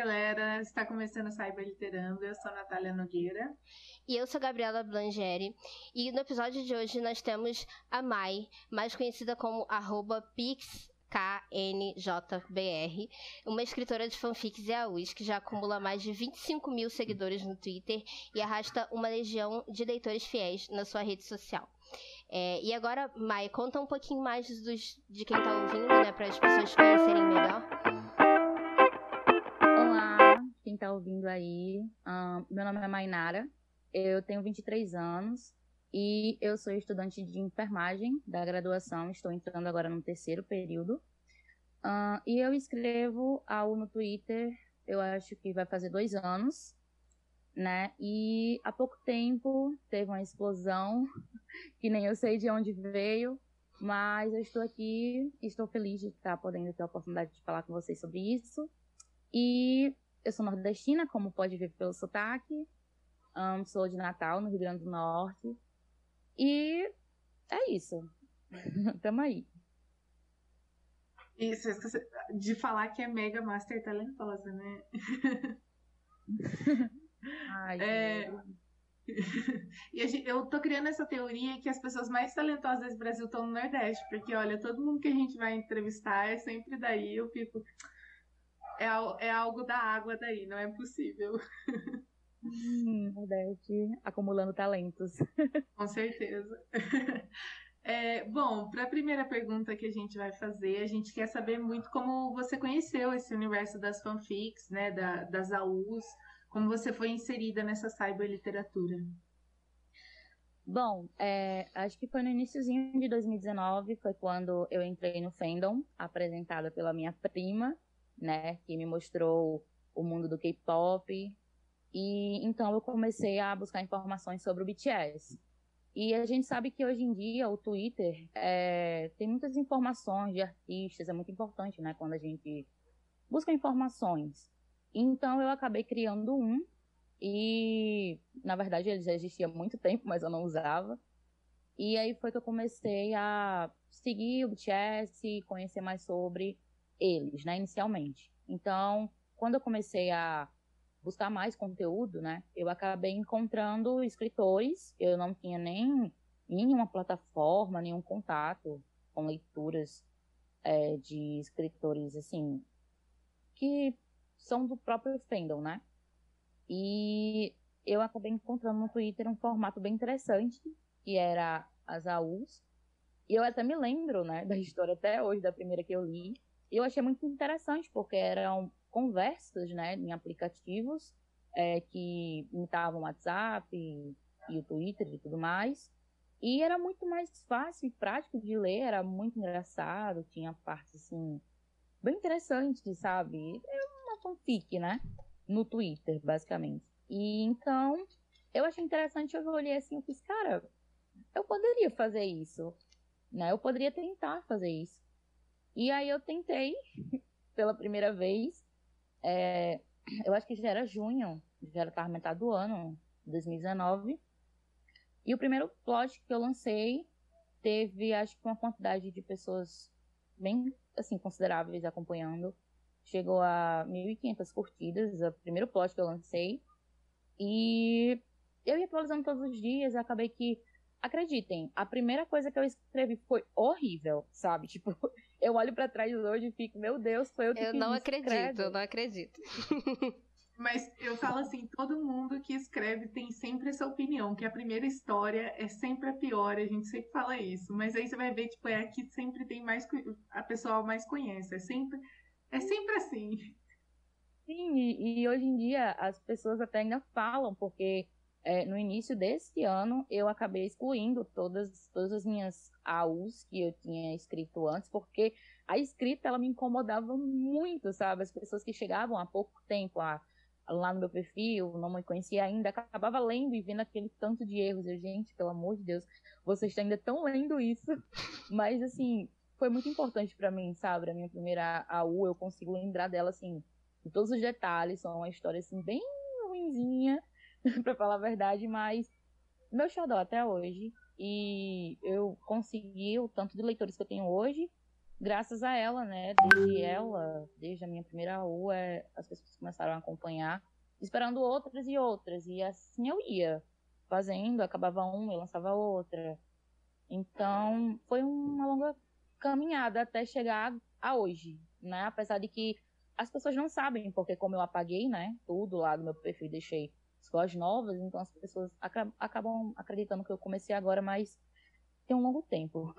Galera! Está começando o Cyber Literando. Eu sou a Natália Nogueira. E eu sou a Gabriela Blangeri. E no episódio de hoje nós temos a Mai, mais conhecida como arroba uma escritora de fanfics e AUs que já acumula mais de 25 mil seguidores no Twitter e arrasta uma legião de leitores fiéis na sua rede social. É, e agora, Mai, conta um pouquinho mais dos, de quem está ouvindo, né, para as pessoas conhecerem melhor está ouvindo aí. Um, meu nome é Mainara, eu tenho 23 anos e eu sou estudante de enfermagem da graduação, estou entrando agora no terceiro período. Uh, e eu escrevo algo no Twitter, eu acho que vai fazer dois anos, né? E há pouco tempo teve uma explosão, que nem eu sei de onde veio, mas eu estou aqui, estou feliz de estar podendo ter a oportunidade de falar com vocês sobre isso. E eu sou nordestina, como pode ver pelo sotaque. Um, sou de Natal, no Rio Grande do Norte. E é isso. Tamo aí. Isso, de falar que é mega master talentosa, né? Ai, é... e gente, eu tô criando essa teoria que as pessoas mais talentosas desse Brasil estão no Nordeste, porque olha, todo mundo que a gente vai entrevistar é sempre daí, eu fico é, é algo da água daí, não é possível. Hum, Nordeste acumulando talentos. Com certeza. É, bom, para a primeira pergunta que a gente vai fazer, a gente quer saber muito como você conheceu esse universo das fanfics, né, da, das AUs, como você foi inserida nessa cyberliteratura. Bom, é, acho que foi no iníciozinho de 2019, foi quando eu entrei no fandom, apresentada pela minha prima, né, que me mostrou o mundo do K-pop. E então eu comecei a buscar informações sobre o BTS. E a gente sabe que hoje em dia o Twitter é, tem muitas informações de artistas, é muito importante, né, quando a gente busca informações. Então eu acabei criando um e na verdade ele já existia há muito tempo, mas eu não usava. E aí foi que eu comecei a seguir o BTS, conhecer mais sobre eles, né, inicialmente. Então, quando eu comecei a buscar mais conteúdo, né, eu acabei encontrando escritores, eu não tinha nem nenhuma plataforma, nenhum contato com leituras é, de escritores, assim, que são do próprio fandom, né? E eu acabei encontrando no Twitter um formato bem interessante, que era as AUs. E eu até me lembro, né, da história até hoje, da primeira que eu li, eu achei muito interessante, porque eram conversas né, em aplicativos é, que imitavam o WhatsApp e, e o Twitter e tudo mais. E era muito mais fácil e prático de ler, era muito engraçado, tinha partes assim, bem interessantes, sabe? É uma fanfic, né? No Twitter, basicamente. E então, eu achei interessante, eu olhei assim e fiz, cara, eu poderia fazer isso, né? Eu poderia tentar fazer isso. E aí eu tentei pela primeira vez. É, eu acho que já era junho, já era metade do ano, 2019. E o primeiro plot que eu lancei teve, acho que uma quantidade de pessoas bem, assim, consideráveis acompanhando. Chegou a 1.500 curtidas, o primeiro plot que eu lancei. E eu ia atualizando todos os dias, acabei que acreditem, a primeira coisa que eu escrevi foi horrível, sabe? Tipo, eu olho para trás hoje e fico, meu Deus, foi eu que Eu não acredito, eu não acredito. Mas eu falo assim, todo mundo que escreve tem sempre essa opinião, que a primeira história é sempre a pior, a gente sempre fala isso. Mas aí você vai ver, tipo, é aqui sempre tem mais a pessoa mais conhece, é sempre é sempre assim. Sim, e, e hoje em dia as pessoas até ainda falam, porque é, no início desse ano, eu acabei excluindo todas, todas as minhas AUs que eu tinha escrito antes, porque a escrita ela me incomodava muito, sabe? As pessoas que chegavam há pouco tempo a lá no meu perfil, não me conhecia ainda, acabava lendo e vendo aquele tanto de erros. Eu, gente, pelo amor de Deus, vocês ainda estão lendo isso. Mas, assim, foi muito importante para mim, sabe? A minha primeira AU, eu consigo lembrar dela, assim, de todos os detalhes. São uma história, assim, bem ruimzinha, para falar a verdade, mas meu xodó até hoje. E eu consegui o tanto de leitores que eu tenho hoje, graças a ela, né? Desde ela, desde a minha primeira rua, é, as pessoas começaram a acompanhar, esperando outras e outras. E assim eu ia fazendo, acabava uma, eu lançava outra. Então, foi uma longa caminhada até chegar a hoje, né? Apesar de que as pessoas não sabem, porque como eu apaguei, né, tudo lá do meu perfil deixei escolas novas, então as pessoas acabam acreditando que eu comecei agora, mas tem um longo tempo.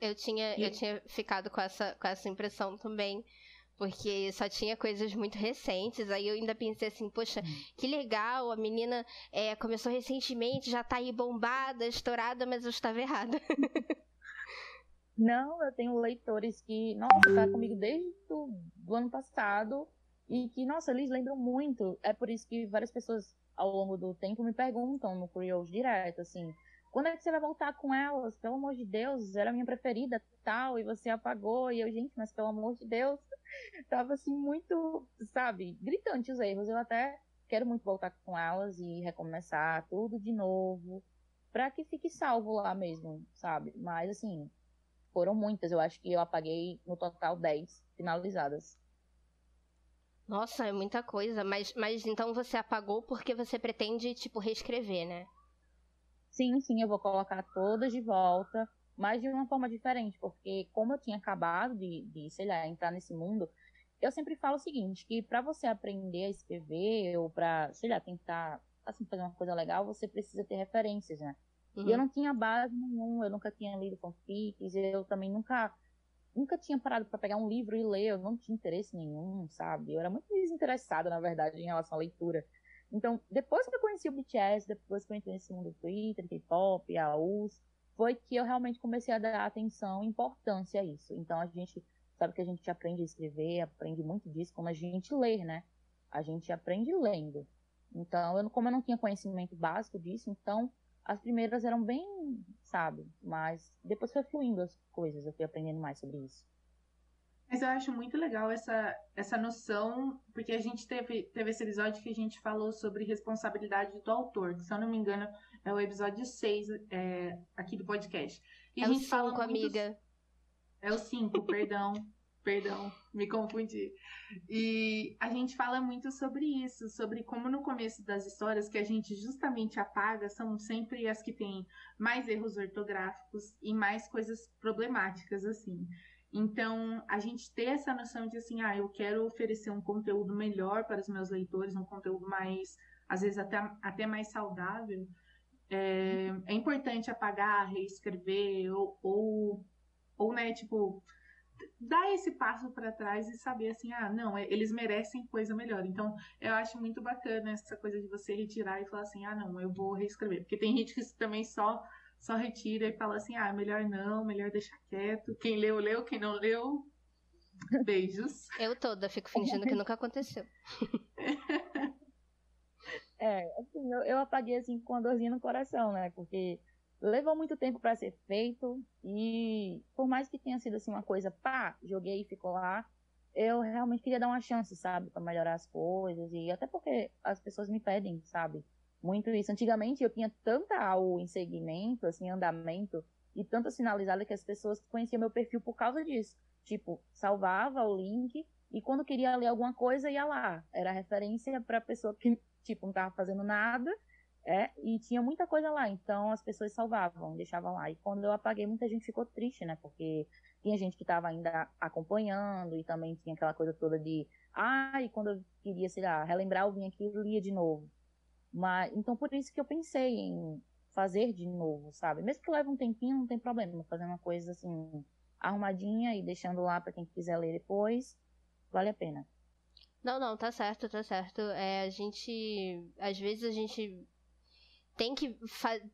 Eu tinha, e... eu tinha ficado com essa, com essa impressão também, porque só tinha coisas muito recentes. Aí eu ainda pensei assim, poxa, hum. que legal, a menina é, começou recentemente, já tá aí bombada, estourada, mas eu estava errada. Não, eu tenho leitores que, nossa, tá comigo desde o do ano passado e que, nossa, eles lembram muito. É por isso que várias pessoas ao longo do tempo me perguntam no Curious direto, assim, quando é que você vai voltar com elas? Pelo amor de Deus, era a minha preferida, tal, e você apagou, e eu, gente, mas pelo amor de Deus, tava assim muito, sabe, gritante os erros. Eu até quero muito voltar com elas e recomeçar tudo de novo, para que fique salvo lá mesmo, sabe? Mas assim, foram muitas, eu acho que eu apaguei no total 10 finalizadas. Nossa, é muita coisa. Mas, mas então você apagou porque você pretende, tipo, reescrever, né? Sim, sim, eu vou colocar todas de volta, mas de uma forma diferente, porque como eu tinha acabado de, de sei lá, entrar nesse mundo, eu sempre falo o seguinte, que para você aprender a escrever ou para, sei lá, tentar assim fazer uma coisa legal, você precisa ter referências, né? Uhum. E eu uhum. não tinha base nenhuma, eu nunca tinha lido fanfics, eu também nunca nunca tinha parado para pegar um livro e ler, eu não tinha interesse nenhum, sabe? Eu era muito desinteressada, na verdade, em relação à leitura. Então, depois que eu conheci o BTS, depois que eu entrei nesse mundo do Twitter, K-pop, AUS, foi que eu realmente comecei a dar atenção e importância a isso. Então, a gente sabe que a gente aprende a escrever, aprende muito disso, como a gente lê, né? A gente aprende lendo. Então, eu, como eu não tinha conhecimento básico disso, então as primeiras eram bem, sabe? Mas depois foi fluindo as coisas, eu fui aprendendo mais sobre isso. Mas eu acho muito legal essa, essa noção, porque a gente teve, teve esse episódio que a gente falou sobre responsabilidade do autor, que se eu não me engano é o episódio 6 é, aqui do podcast. E é a gente o 5, amiga. É o 5, perdão. Perdão, me confundi. E a gente fala muito sobre isso, sobre como no começo das histórias que a gente justamente apaga são sempre as que têm mais erros ortográficos e mais coisas problemáticas, assim. Então, a gente ter essa noção de assim, ah, eu quero oferecer um conteúdo melhor para os meus leitores, um conteúdo mais, às vezes até, até mais saudável, é, é importante apagar, reescrever, ou, ou, ou né, tipo, dar esse passo para trás e saber assim, ah, não, é, eles merecem coisa melhor. Então, eu acho muito bacana essa coisa de você retirar e falar assim, ah, não, eu vou reescrever. Porque tem gente que também só só retira e fala assim, ah, melhor não, melhor deixar quieto. Quem leu, leu, quem não leu, beijos. Eu toda fico fingindo que nunca aconteceu. É, assim, eu, eu apaguei assim com a dorzinha no coração, né? Porque levou muito tempo para ser feito e por mais que tenha sido assim uma coisa, pá, joguei e ficou lá, eu realmente queria dar uma chance, sabe, para melhorar as coisas e até porque as pessoas me pedem, sabe, muito isso. Antigamente eu tinha tanta AU em segmento, assim, andamento e tanta sinalizada que as pessoas conheciam meu perfil por causa disso. Tipo, salvava o link e quando queria ler alguma coisa ia lá. Era referência para pessoa que tipo não tava fazendo nada é, e tinha muita coisa lá, então as pessoas salvavam, deixavam lá. E quando eu apaguei, muita gente ficou triste, né? Porque tinha gente que estava ainda acompanhando e também tinha aquela coisa toda de, ai, ah, quando eu queria, sei lá, relembrar, eu vinha aqui e lia de novo. Mas, então por isso que eu pensei em fazer de novo, sabe? Mesmo que leve um tempinho, não tem problema, fazer uma coisa assim arrumadinha e deixando lá para quem quiser ler depois, vale a pena. Não, não, tá certo, tá certo. É, a gente, às vezes a gente tem que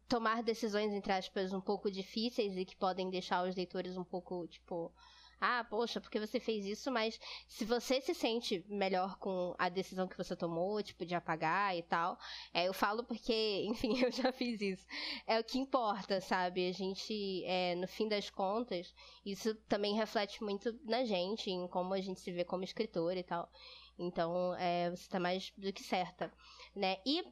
tomar decisões, entre aspas, um pouco difíceis e que podem deixar os leitores um pouco, tipo, ah, poxa, porque você fez isso, mas se você se sente melhor com a decisão que você tomou, tipo, de apagar e tal, é, eu falo porque, enfim, eu já fiz isso. É o que importa, sabe? A gente, é, no fim das contas, isso também reflete muito na gente, em como a gente se vê como escritor e tal. Então, é, você tá mais do que certa, né? E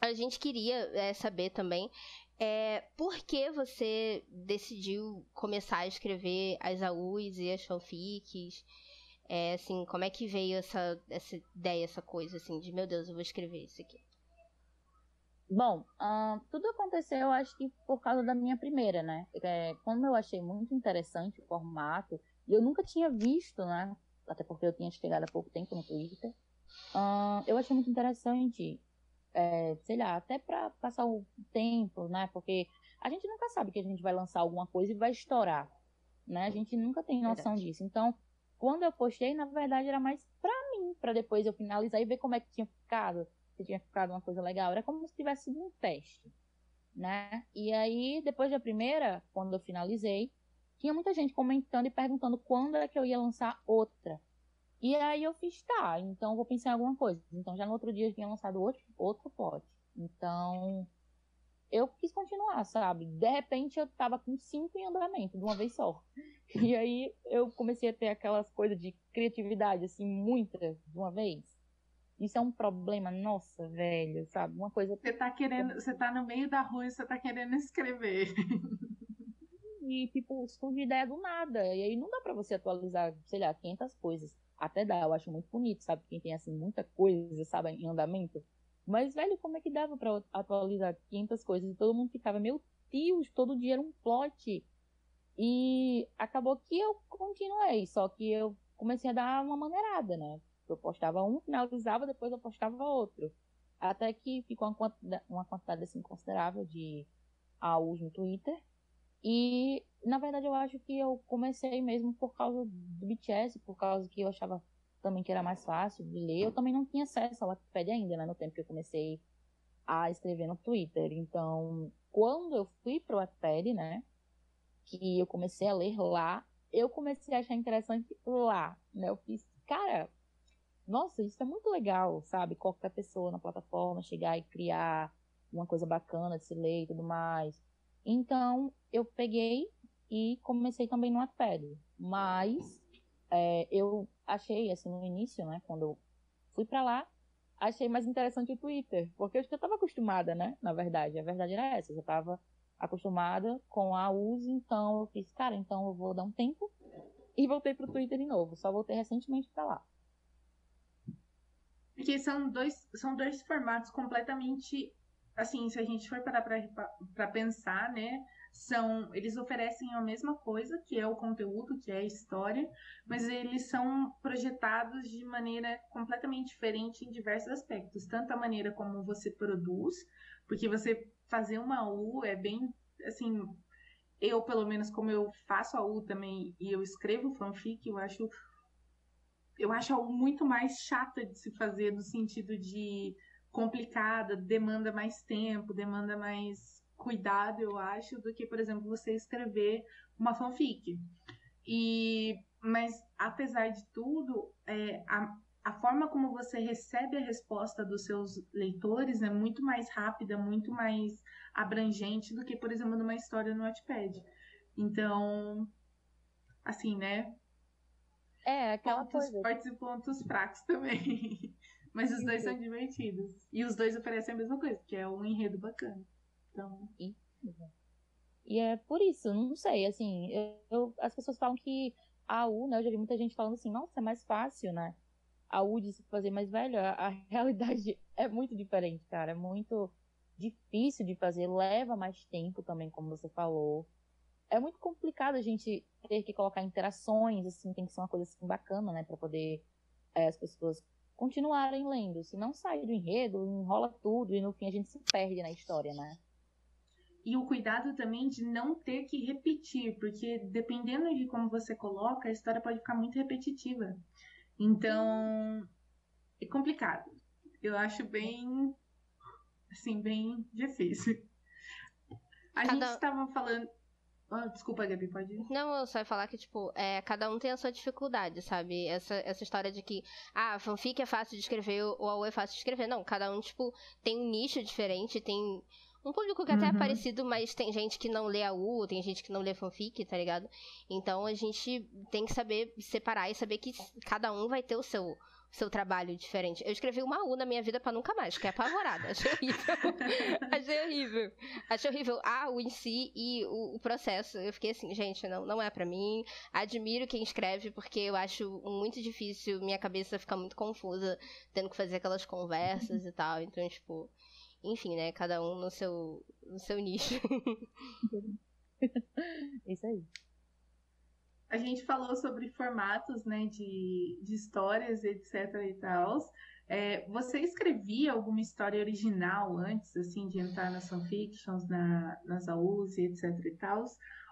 a gente queria é, saber também é, por que você decidiu começar a escrever as AUs e as fanfics? É, assim, como é que veio essa, essa ideia, essa coisa, assim, de meu Deus, eu vou escrever isso aqui? Bom, uh, tudo aconteceu, acho que por causa da minha primeira, né? É, como eu achei muito interessante o formato, e eu nunca tinha visto, né? Até porque eu tinha chegado há pouco tempo no Twitter. Uh, eu achei muito interessante é, sei lá, até para passar o tempo, né? Porque a gente nunca sabe que a gente vai lançar alguma coisa e vai estourar, né? A gente nunca tem noção verdade. disso. Então, quando eu postei, na verdade era mais para mim, para depois eu finalizar e ver como é que tinha ficado, se tinha ficado uma coisa legal. Era como se tivesse sido um teste, né? E aí, depois da primeira, quando eu finalizei, tinha muita gente comentando e perguntando quando era que eu ia lançar outra. E aí eu fiz, tá, então vou pensar em alguma coisa. Então já no outro dia tinha lançado outro, outro plot. Então eu quis continuar, sabe? De repente eu tava com cinco em andamento de uma vez só. E aí eu comecei a ter aquelas coisas de criatividade, assim, muitas de uma vez. Isso é um problema, nossa, velho, sabe? Uma coisa. Você tá querendo, você tá no meio da rua e você tá querendo escrever. E, tipo, surge ideia do nada. E aí não dá pra você atualizar, sei lá, 500 coisas. Até dá, eu acho muito bonito, sabe? Quem tem, assim, muita coisa, sabe, em andamento. Mas, velho, como é que dava para atualizar 500 coisas? E todo mundo ficava, meu Deus, todo dia era um plot. E acabou que eu continuei, só que eu comecei a dar uma maneirada, né? Eu postava um, finalizava, depois eu postava outro. Até que ficou uma quantidade, uma quantidade assim, considerável de AUs no Twitter. E, na verdade, eu acho que eu comecei mesmo por causa do BTS, por causa que eu achava também que era mais fácil de ler. Eu também não tinha acesso ao Wikipedia ainda, né, no tempo que eu comecei a escrever no Twitter. Então, quando eu fui pro Wattpad, né, que eu comecei a ler lá, eu comecei a achar interessante lá, né? Eu fiz, cara, nossa, isso é muito legal, sabe? Qualquer pessoa na plataforma chegar e criar uma coisa bacana de se ler e tudo mais. Então, eu peguei e comecei também no Wattpad. Mas é, eu achei, assim, no início, né, quando eu fui para lá, achei mais interessante o Twitter, porque eu estava acostumada, né, na verdade. A verdade era essa, eu estava acostumada com a uso, então eu fiz, cara, então eu vou dar um tempo e voltei pro Twitter de novo. Só voltei recentemente para lá. Porque são dois, são dois formatos completamente assim, se a gente for parar para pensar, né, são, eles oferecem a mesma coisa, que é o conteúdo, que é a história, mas eles são projetados de maneira completamente diferente em diversos aspectos, tanto a maneira como você produz, porque você fazer uma U é bem, assim, eu pelo menos como eu faço a U também e eu escrevo fanfic, eu acho eu acho algo muito mais chata de se fazer no sentido de complicada, demanda mais tempo, demanda mais cuidado, eu acho, do que, por exemplo, você escrever uma fanfic. E, mas, apesar de tudo, é, a, a forma como você recebe a resposta dos seus leitores é muito mais rápida, muito mais abrangente do que, por exemplo, numa história no Wattpad. Então, assim, né? É, aquela pontos coisa. fortes e pontos fracos também. Mas os dois são divertidos. E os dois oferecem a mesma coisa, que é um enredo bacana. Então. E é por isso, não sei, assim, eu, eu, as pessoas falam que a U, né? Eu já vi muita gente falando assim, nossa, é mais fácil, né? A U de se fazer mais velho, a, a realidade é muito diferente, cara. É muito difícil de fazer, leva mais tempo também, como você falou. É muito complicado a gente ter que colocar interações, assim, tem que ser uma coisa assim bacana, né? Pra poder é, as pessoas continuarem lendo. Se não sair do enredo, enrola tudo e no fim a gente se perde na história, né? E o cuidado também de não ter que repetir, porque dependendo de como você coloca, a história pode ficar muito repetitiva. Então, é complicado. Eu acho bem, assim, bem difícil. A Cada... gente estava falando. Oh, desculpa, Gabi, pode ir. Não, eu só ia falar que, tipo, é, cada um tem a sua dificuldade, sabe? Essa, essa história de que, ah, fanfic é fácil de escrever ou a é fácil de escrever. Não, cada um, tipo, tem um nicho diferente, tem um público que até é uhum. parecido, mas tem gente que não lê a U, tem gente que não lê fanfic, tá ligado? Então a gente tem que saber separar e saber que cada um vai ter o seu seu trabalho diferente. Eu escrevi uma U na minha vida para nunca mais, que é apavorada. Achei horrível. Achei horrível. Achei horrível a U em si e o, o, processo. Eu fiquei assim, gente, não, não é para mim. Admiro quem escreve, porque eu acho muito difícil, minha cabeça fica muito confusa, tendo que fazer aquelas conversas e tal. Então, tipo, enfim, né? Cada um no seu, no seu nicho. Isso aí. A gente falou sobre formatos, né, de, de histórias, etc e tal. É, você escrevia alguma história original antes, assim, de entrar nas fanfictions, na, nas AUs e etc e tal?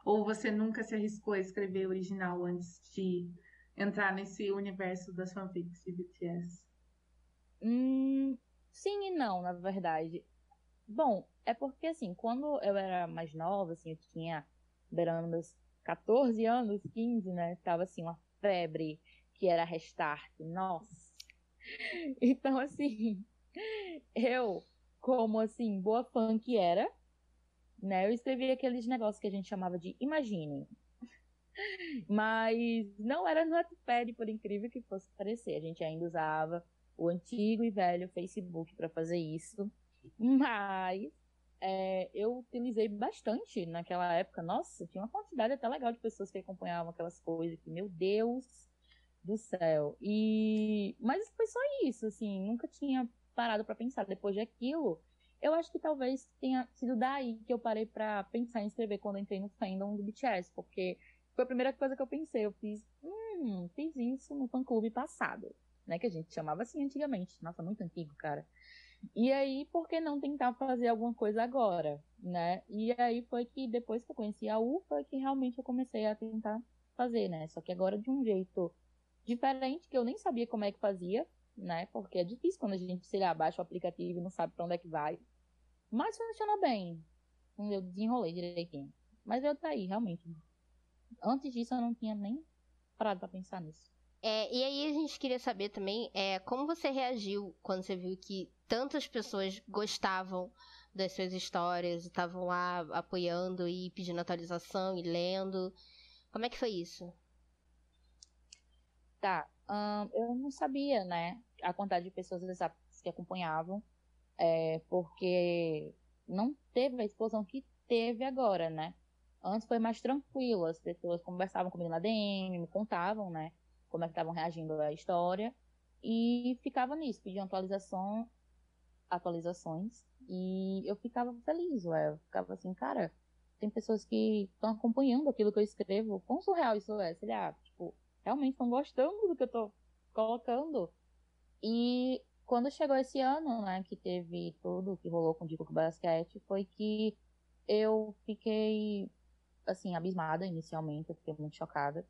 Ou você nunca se arriscou a escrever original antes de entrar nesse universo das fanfics de BTS? Hum, Sim e não, na verdade. Bom, é porque assim, quando eu era mais nova, assim, eu tinha beirando meus 14 anos, 15, né? Tava assim, uma febre que era restart. Nossa. Então, assim, eu, como assim, boa fã que era, né? Eu escrevi aqueles negócios que a gente chamava de Imagine. Mas não era no Notepad, por incrível que fosse parecer. A gente ainda usava o antigo e velho Facebook para fazer isso. Mas é, eu utilizei bastante naquela época. Nossa, tinha uma quantidade até legal de pessoas que acompanhavam aquelas coisas. Que, meu Deus do céu. E mas foi só isso, assim, nunca tinha parado para pensar depois daquilo. Eu acho que talvez tenha sido daí que eu parei para pensar em escrever quando entrei no fandom do BTS, porque foi a primeira coisa que eu pensei. Eu fiz, hum, fiz isso no fã clube passado né? Que a gente chamava assim antigamente. Nossa, muito antigo, cara. E aí, por que não tentar fazer alguma coisa agora, né? E aí foi que depois que eu conheci a U, foi que realmente eu comecei a tentar fazer, né? Só que agora de um jeito diferente, que eu nem sabia como é que fazia, né? Porque é difícil quando a gente, sei lá, baixa o aplicativo e não sabe para onde é que vai. Mas funciona bem. Eu desenrolei direitinho. Mas eu tá aí, realmente. Antes disso eu não tinha nem parado para pensar nisso. É, e aí a gente queria saber também é, como você reagiu quando você viu que tantas pessoas gostavam das suas histórias, estavam lá apoiando e pedindo atualização e lendo. Como é que foi isso? Tá, eu não sabia, né, a quantidade de pessoas que acompanhavam, é, porque não teve a explosão que teve agora, né? Antes foi mais tranquilo, as pessoas conversavam comigo na DM, me contavam, né? Como é que estavam reagindo à história, e ficava nisso, pediam atualização, atualizações, e eu ficava feliz, ué, eu ficava assim, cara, tem pessoas que estão acompanhando aquilo que eu escrevo, quão surreal isso é, sei lá, tipo, realmente estão gostando do que eu tô colocando, e quando chegou esse ano, né, que teve tudo que rolou com o Dico Basquete, foi que eu fiquei, assim, abismada inicialmente, eu fiquei muito chocada,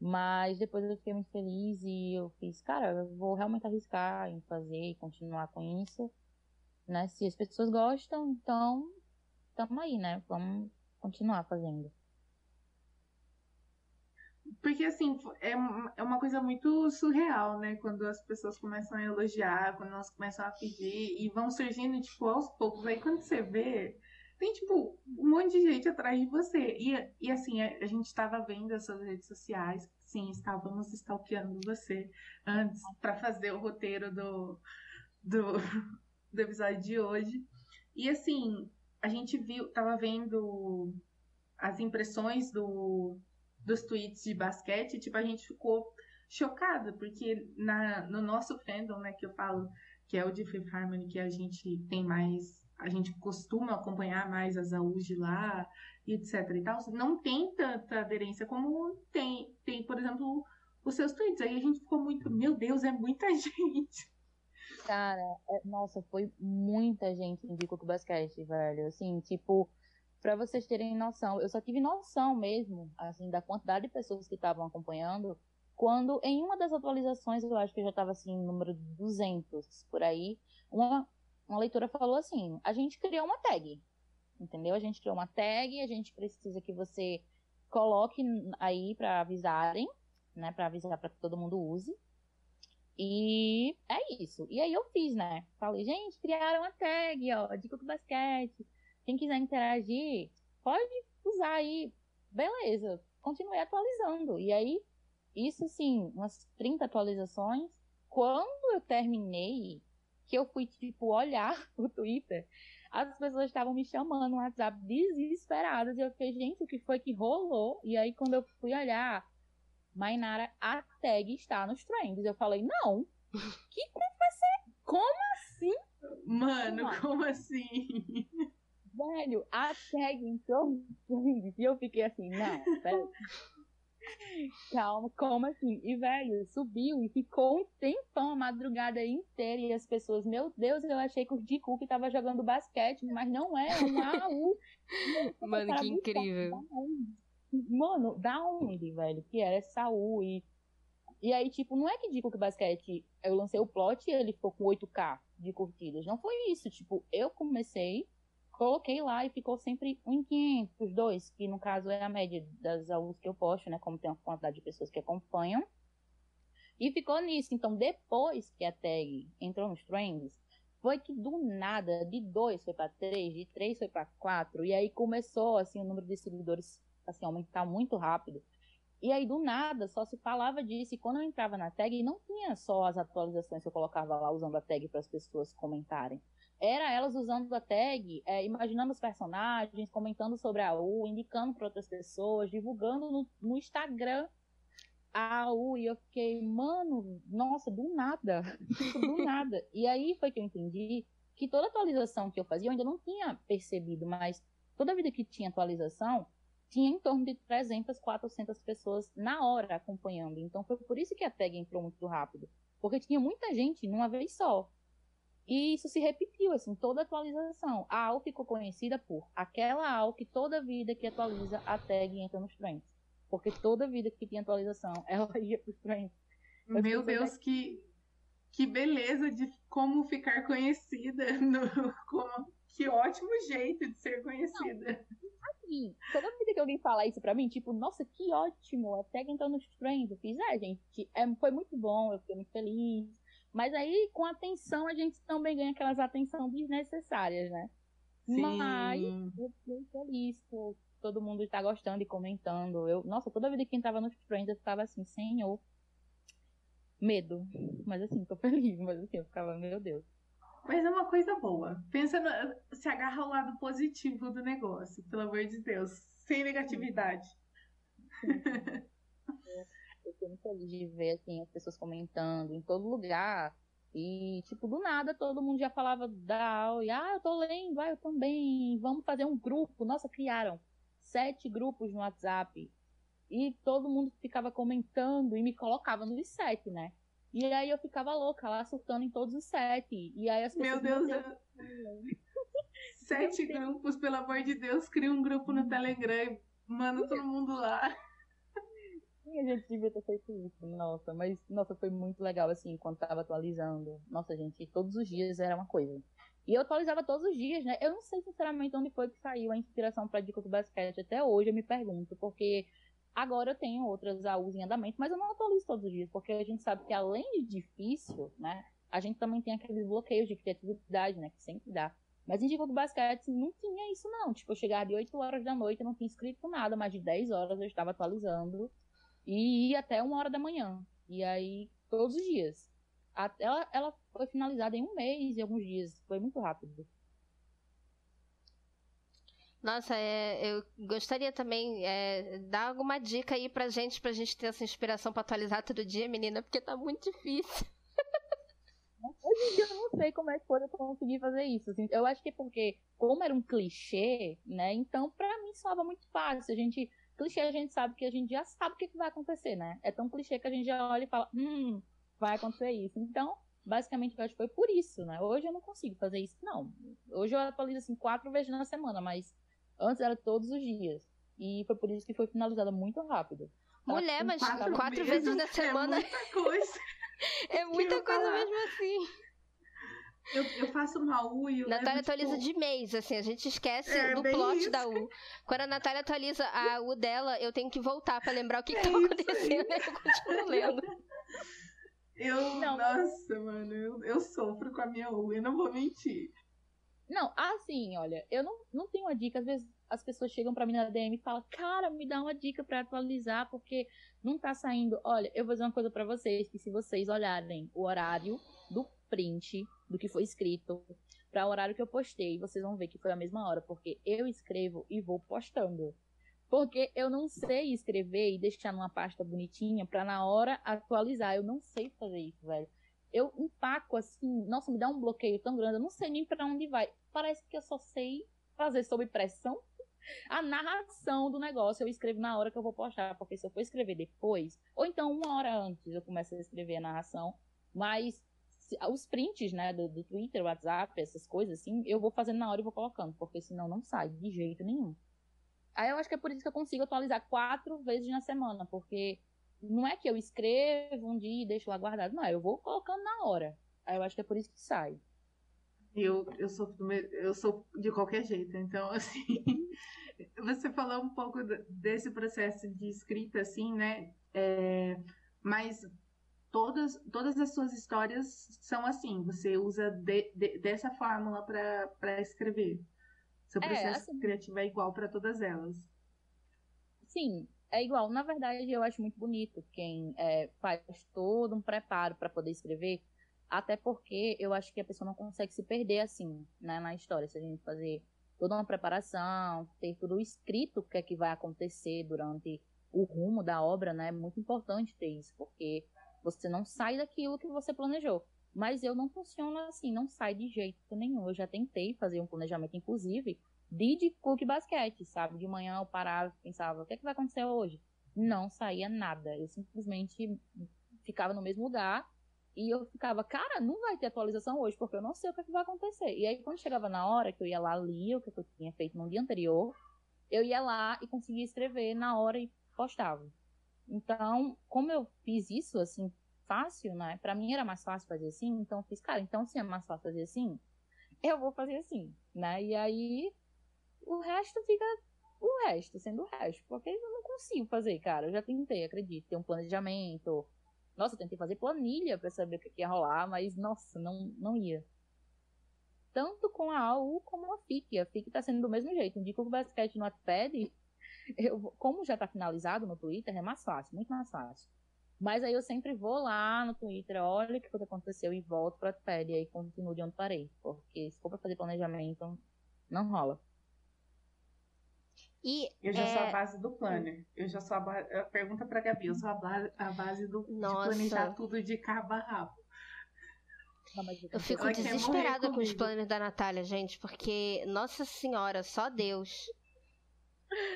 mas depois eu fiquei muito feliz e eu fiz, cara, eu vou realmente arriscar em fazer e continuar com isso. Né? Se as pessoas gostam, então tamo aí, né? Vamos continuar fazendo. Porque, assim, é, é uma coisa muito surreal, né? Quando as pessoas começam a elogiar, quando elas começam a pedir e vão surgindo, tipo, aos poucos. Aí quando você vê, tem, tipo, um monte de gente atrás de você. E, e assim, a, a gente estava vendo as suas redes sociais, sim, estávamos stalkeando você antes para fazer o roteiro do, do, do episódio de hoje. E assim, a gente viu, tava vendo as impressões do, dos tweets de basquete, tipo, a gente ficou chocada, porque na, no nosso fandom, né, que eu falo, que é o de Fifth Harmony, que a gente tem mais a gente costuma acompanhar mais as AUs lá e etc e tal, não tem tanta aderência como tem, tem, por exemplo, os seus tweets. Aí a gente ficou muito, meu Deus, é muita gente. Cara, é, nossa, foi muita gente em Dico Basquete, velho. Assim, tipo, para vocês terem noção, eu só tive noção mesmo, assim, da quantidade de pessoas que estavam acompanhando, quando em uma das atualizações, eu acho que já estava assim, número 200 por aí, uma uma leitora falou assim: a gente criou uma tag, entendeu? A gente criou uma tag, a gente precisa que você coloque aí para avisarem, né, para avisar para que todo mundo use. E é isso. E aí eu fiz, né? Falei, gente, criaram uma tag, ó, de Coco Basquete. Quem quiser interagir, pode usar aí. Beleza. Continuei atualizando. E aí, isso sim, umas 30 atualizações. Quando eu terminei, que eu fui, tipo, olhar o Twitter, as pessoas estavam me chamando no WhatsApp desesperadas. E eu fiquei, gente, o que foi que rolou? E aí, quando eu fui olhar, Mainara, a tag está nos trends. Eu falei, não. Que ser? Como assim? Mano, Mano, como assim? Velho, a tag entrou nos trends. E eu fiquei assim, não, pera. Calma, como assim? E, velho, subiu e ficou um tempão, a madrugada inteira. E as pessoas, meu Deus, eu achei que o Di Cook tava jogando basquete, mas não é, é um AU. Mano, que incrível. Mano, da onde, velho? Que era Saul e. E aí, tipo, não é que Di Cook Basquete eu lancei o plot e ele ficou com 8k de curtidas. Não foi isso. Tipo, eu comecei coloquei lá e ficou sempre em 500, os dois, que no caso é a média das aulas que eu posto, né? Como tem uma quantidade de pessoas que acompanham. E ficou nisso. Então, depois que a tag entrou nos trends, foi que do nada, de 2 foi para 3, de 3 foi para 4, e aí começou assim o número de seguidores assim aumentar muito rápido. E aí do nada só se falava disso, e quando eu entrava na tag, não tinha só as atualizações que eu colocava lá usando a tag para as pessoas comentarem era elas usando a tag, é, imaginando os personagens, comentando sobre a U, indicando para outras pessoas, divulgando no, no, Instagram a U. E eu fiquei, mano, nossa, do nada. do nada. E aí foi que eu entendi que toda atualização que eu fazia, eu ainda não tinha percebido, mas toda vida que tinha atualização, tinha em torno de 300, 400 pessoas na hora acompanhando. Então foi por isso que a tag entrou muito rápido. Porque tinha muita gente numa vez só. E isso se repetiu, assim, toda atualização. A AU ficou conhecida por aquela AU que toda vida que atualiza a tag entra nos trends. Porque toda vida que tinha atualização, ela ia para os trends. Eu Meu Deus, que, que beleza de como ficar conhecida. No, como, que ótimo jeito de ser conhecida. Não, assim, toda vida que alguém fala isso pra mim, tipo, nossa, que ótimo, a tag entrou nos trends. Eu fiz, é, gente, é, foi muito bom, eu fiquei muito feliz mas aí, com atenção, a gente também ganha aquelas atenções desnecessárias, né? Sim. Mas eu fiquei feliz por todo mundo estar gostando e comentando. Eu, nossa, toda vida que entrava nos trends, eu ficava assim, senhor, medo. Mas assim, tô feliz, mas assim, eu ficava, meu Deus. Mas é uma coisa boa. Pensa, no, se agarra ao lado positivo do negócio, pelo amor de Deus. Sem negatividade. Eu fiquei muito feliz de ver, assim, as pessoas comentando em todo lugar. E, tipo, do nada todo mundo já falava da aula. E, ah, eu tô lendo, ah, eu também. Vamos fazer um grupo. Nossa, criaram sete grupos no WhatsApp. E todo mundo ficava comentando e me colocava nos sete, né? E aí eu ficava louca lá, surtando em todos os sete. E aí as pessoas. Meu Deus, eu... sete grupos, pelo amor de Deus, cria um grupo no Telegram. Manda todo mundo lá a gente devia ter feito isso, nossa, mas, nossa, foi muito legal, assim, quando tava atualizando. Nossa, gente, todos os dias era uma coisa. E eu atualizava todos os dias, né? Eu não sei, sinceramente, onde foi que saiu a inspiração pra Dica do Basquete. Até hoje eu me pergunto, porque agora eu tenho outras AUs em andamento, mas eu não atualizo todos os dias, porque a gente sabe que além de difícil, né? A gente também tem aqueles bloqueios de criatividade, né? Que sempre dá. Mas em Dica do Basquete não tinha isso, não. Tipo, eu chegava de 8 horas da noite, eu não tinha escrito nada, mas de 10 horas eu estava atualizando e ia até uma hora da manhã. E aí, todos os dias. Ela, ela foi finalizada em um mês e alguns dias. Foi muito rápido. Nossa, é, eu gostaria também é, dar alguma dica aí pra gente, pra gente ter essa inspiração pra atualizar todo dia, menina, porque tá muito difícil. Hoje em dia eu não sei como é que foi eu conseguir fazer isso. Assim. Eu acho que é porque, como era um clichê, né? Então, pra mim, soava muito fácil. A gente clichê a gente sabe que a gente já sabe o que, vai acontecer, né? É tão clichê que a gente já olha e fala, hum, vai acontecer isso. Então, basicamente, eu acho que foi por isso, né? Hoje eu não consigo fazer isso, não. Hoje eu atualizo assim quatro vezes na semana, mas antes era todos os dias. E foi por isso que foi finalizada muito rápido. Mulher, mas quatro, quatro vezes na é semana. É muita coisa. é muita coisa mesmo assim. Eu, eu faço uma U e eu Natália atualiza tipo... de mês, assim, a gente esquece É, do plot isso. da U. Quando a Natália atualiza a U dela, eu tenho que voltar pra lembrar o que, que É tá isso aí. acontecendo, aí eu continuo lendo. Eu, Não. nossa, mano, eu, eu sofro com a minha U, eu não vou mentir. Não, assim, olha, eu não, não tenho uma dica. Às vezes as pessoas chegam pra mim na DM e falam, cara, me dá uma dica pra atualizar, porque não tá saindo. Olha, eu vou dizer uma coisa pra vocês, que se vocês olharem o horário do print, do que foi escrito, pra o horário que eu postei, vocês vão ver que foi a mesma hora, porque eu escrevo e vou postando. Porque eu não sei escrever e deixar numa pasta bonitinha pra na hora atualizar. Eu não sei fazer isso, velho. Eu empaco assim, nossa, me dá um bloqueio tão grande, eu não sei nem pra onde vai. Parece que eu só sei fazer sob pressão a narração do negócio. Eu escrevo na hora que eu vou postar, porque se eu for escrever depois, ou então uma hora antes eu começo a escrever a narração, mas os prints, né, do, do Twitter, WhatsApp, essas coisas assim, eu vou fazendo na hora e vou colocando, porque senão não sai de jeito nenhum. Aí eu acho que é por isso que eu consigo atualizar quatro vezes na semana, porque não é que eu escrevo um dia e deixo lá guardado, não, eu vou colocando na hora. Aí eu acho que é por isso que sai. Eu, eu, sou, eu sou de qualquer jeito, então, assim, você falou um pouco desse processo de escrita, assim, né? É, mas todas, todas as suas histórias são assim, você usa de- de- dessa fórmula para escrever. Seu É, processo assim- criativo é igual para todas elas. Sim, é igual. Na verdade, eu acho muito bonito quem é, faz todo um preparo para poder escrever, até porque eu acho que a pessoa não consegue se perder assim, né, na história. Se a gente fazer toda uma preparação, ter tudo escrito o que é que vai acontecer durante o rumo da obra, né, é muito importante ter isso, porque você não sai daquilo que você planejou. Mas eu não funciono assim, não sai de jeito nenhum. Eu já tentei fazer um planejamento, inclusive, de de basquete, sabe? De manhã eu parava pensava, o que, é que vai acontecer hoje? Não saía nada. Eu simplesmente ficava no mesmo lugar e eu ficava, cara, não vai ter atualização hoje, porque eu não sei o que, é que vai acontecer. E aí, quando chegava na hora que eu ia lá, lia o que eu tinha feito no dia anterior, eu ia lá e conseguia escrever na hora e postava. Então, como eu fiz isso, assim, fácil, né? Pra mim era mais fácil fazer assim, então eu fiz, cara, então se é mais fácil fazer assim, eu vou fazer assim, né? E aí o resto fica o resto, sendo o resto, porque eu não consigo fazer, cara. Eu já tentei, acredito, ter um planejamento. Nossa, eu tentei fazer planilha pra saber o que que ia rolar, mas nossa, não, não ia. Tanto com a AU como a FIC. A FIC tá sendo do mesmo jeito. Indica o basquete no Wattpad, eu, como já tá finalizado no Twitter, é mais fácil, muito mais fácil. Mas aí eu sempre vou lá no Twitter, olha o que foi que aconteceu e volto pro Wattpad e aí continuo de onde parei. Porque se for pra fazer planejamento, não rola. E Eu já sou a é, base do planner. Eu já sou a base. Pergunta pra Gabi, eu sou a, ba- a base do, de Nossa. planejar tudo de cabo a rabo. Eu fico desesperada com os planos da Natália, gente, porque, nossa senhora, só Deus.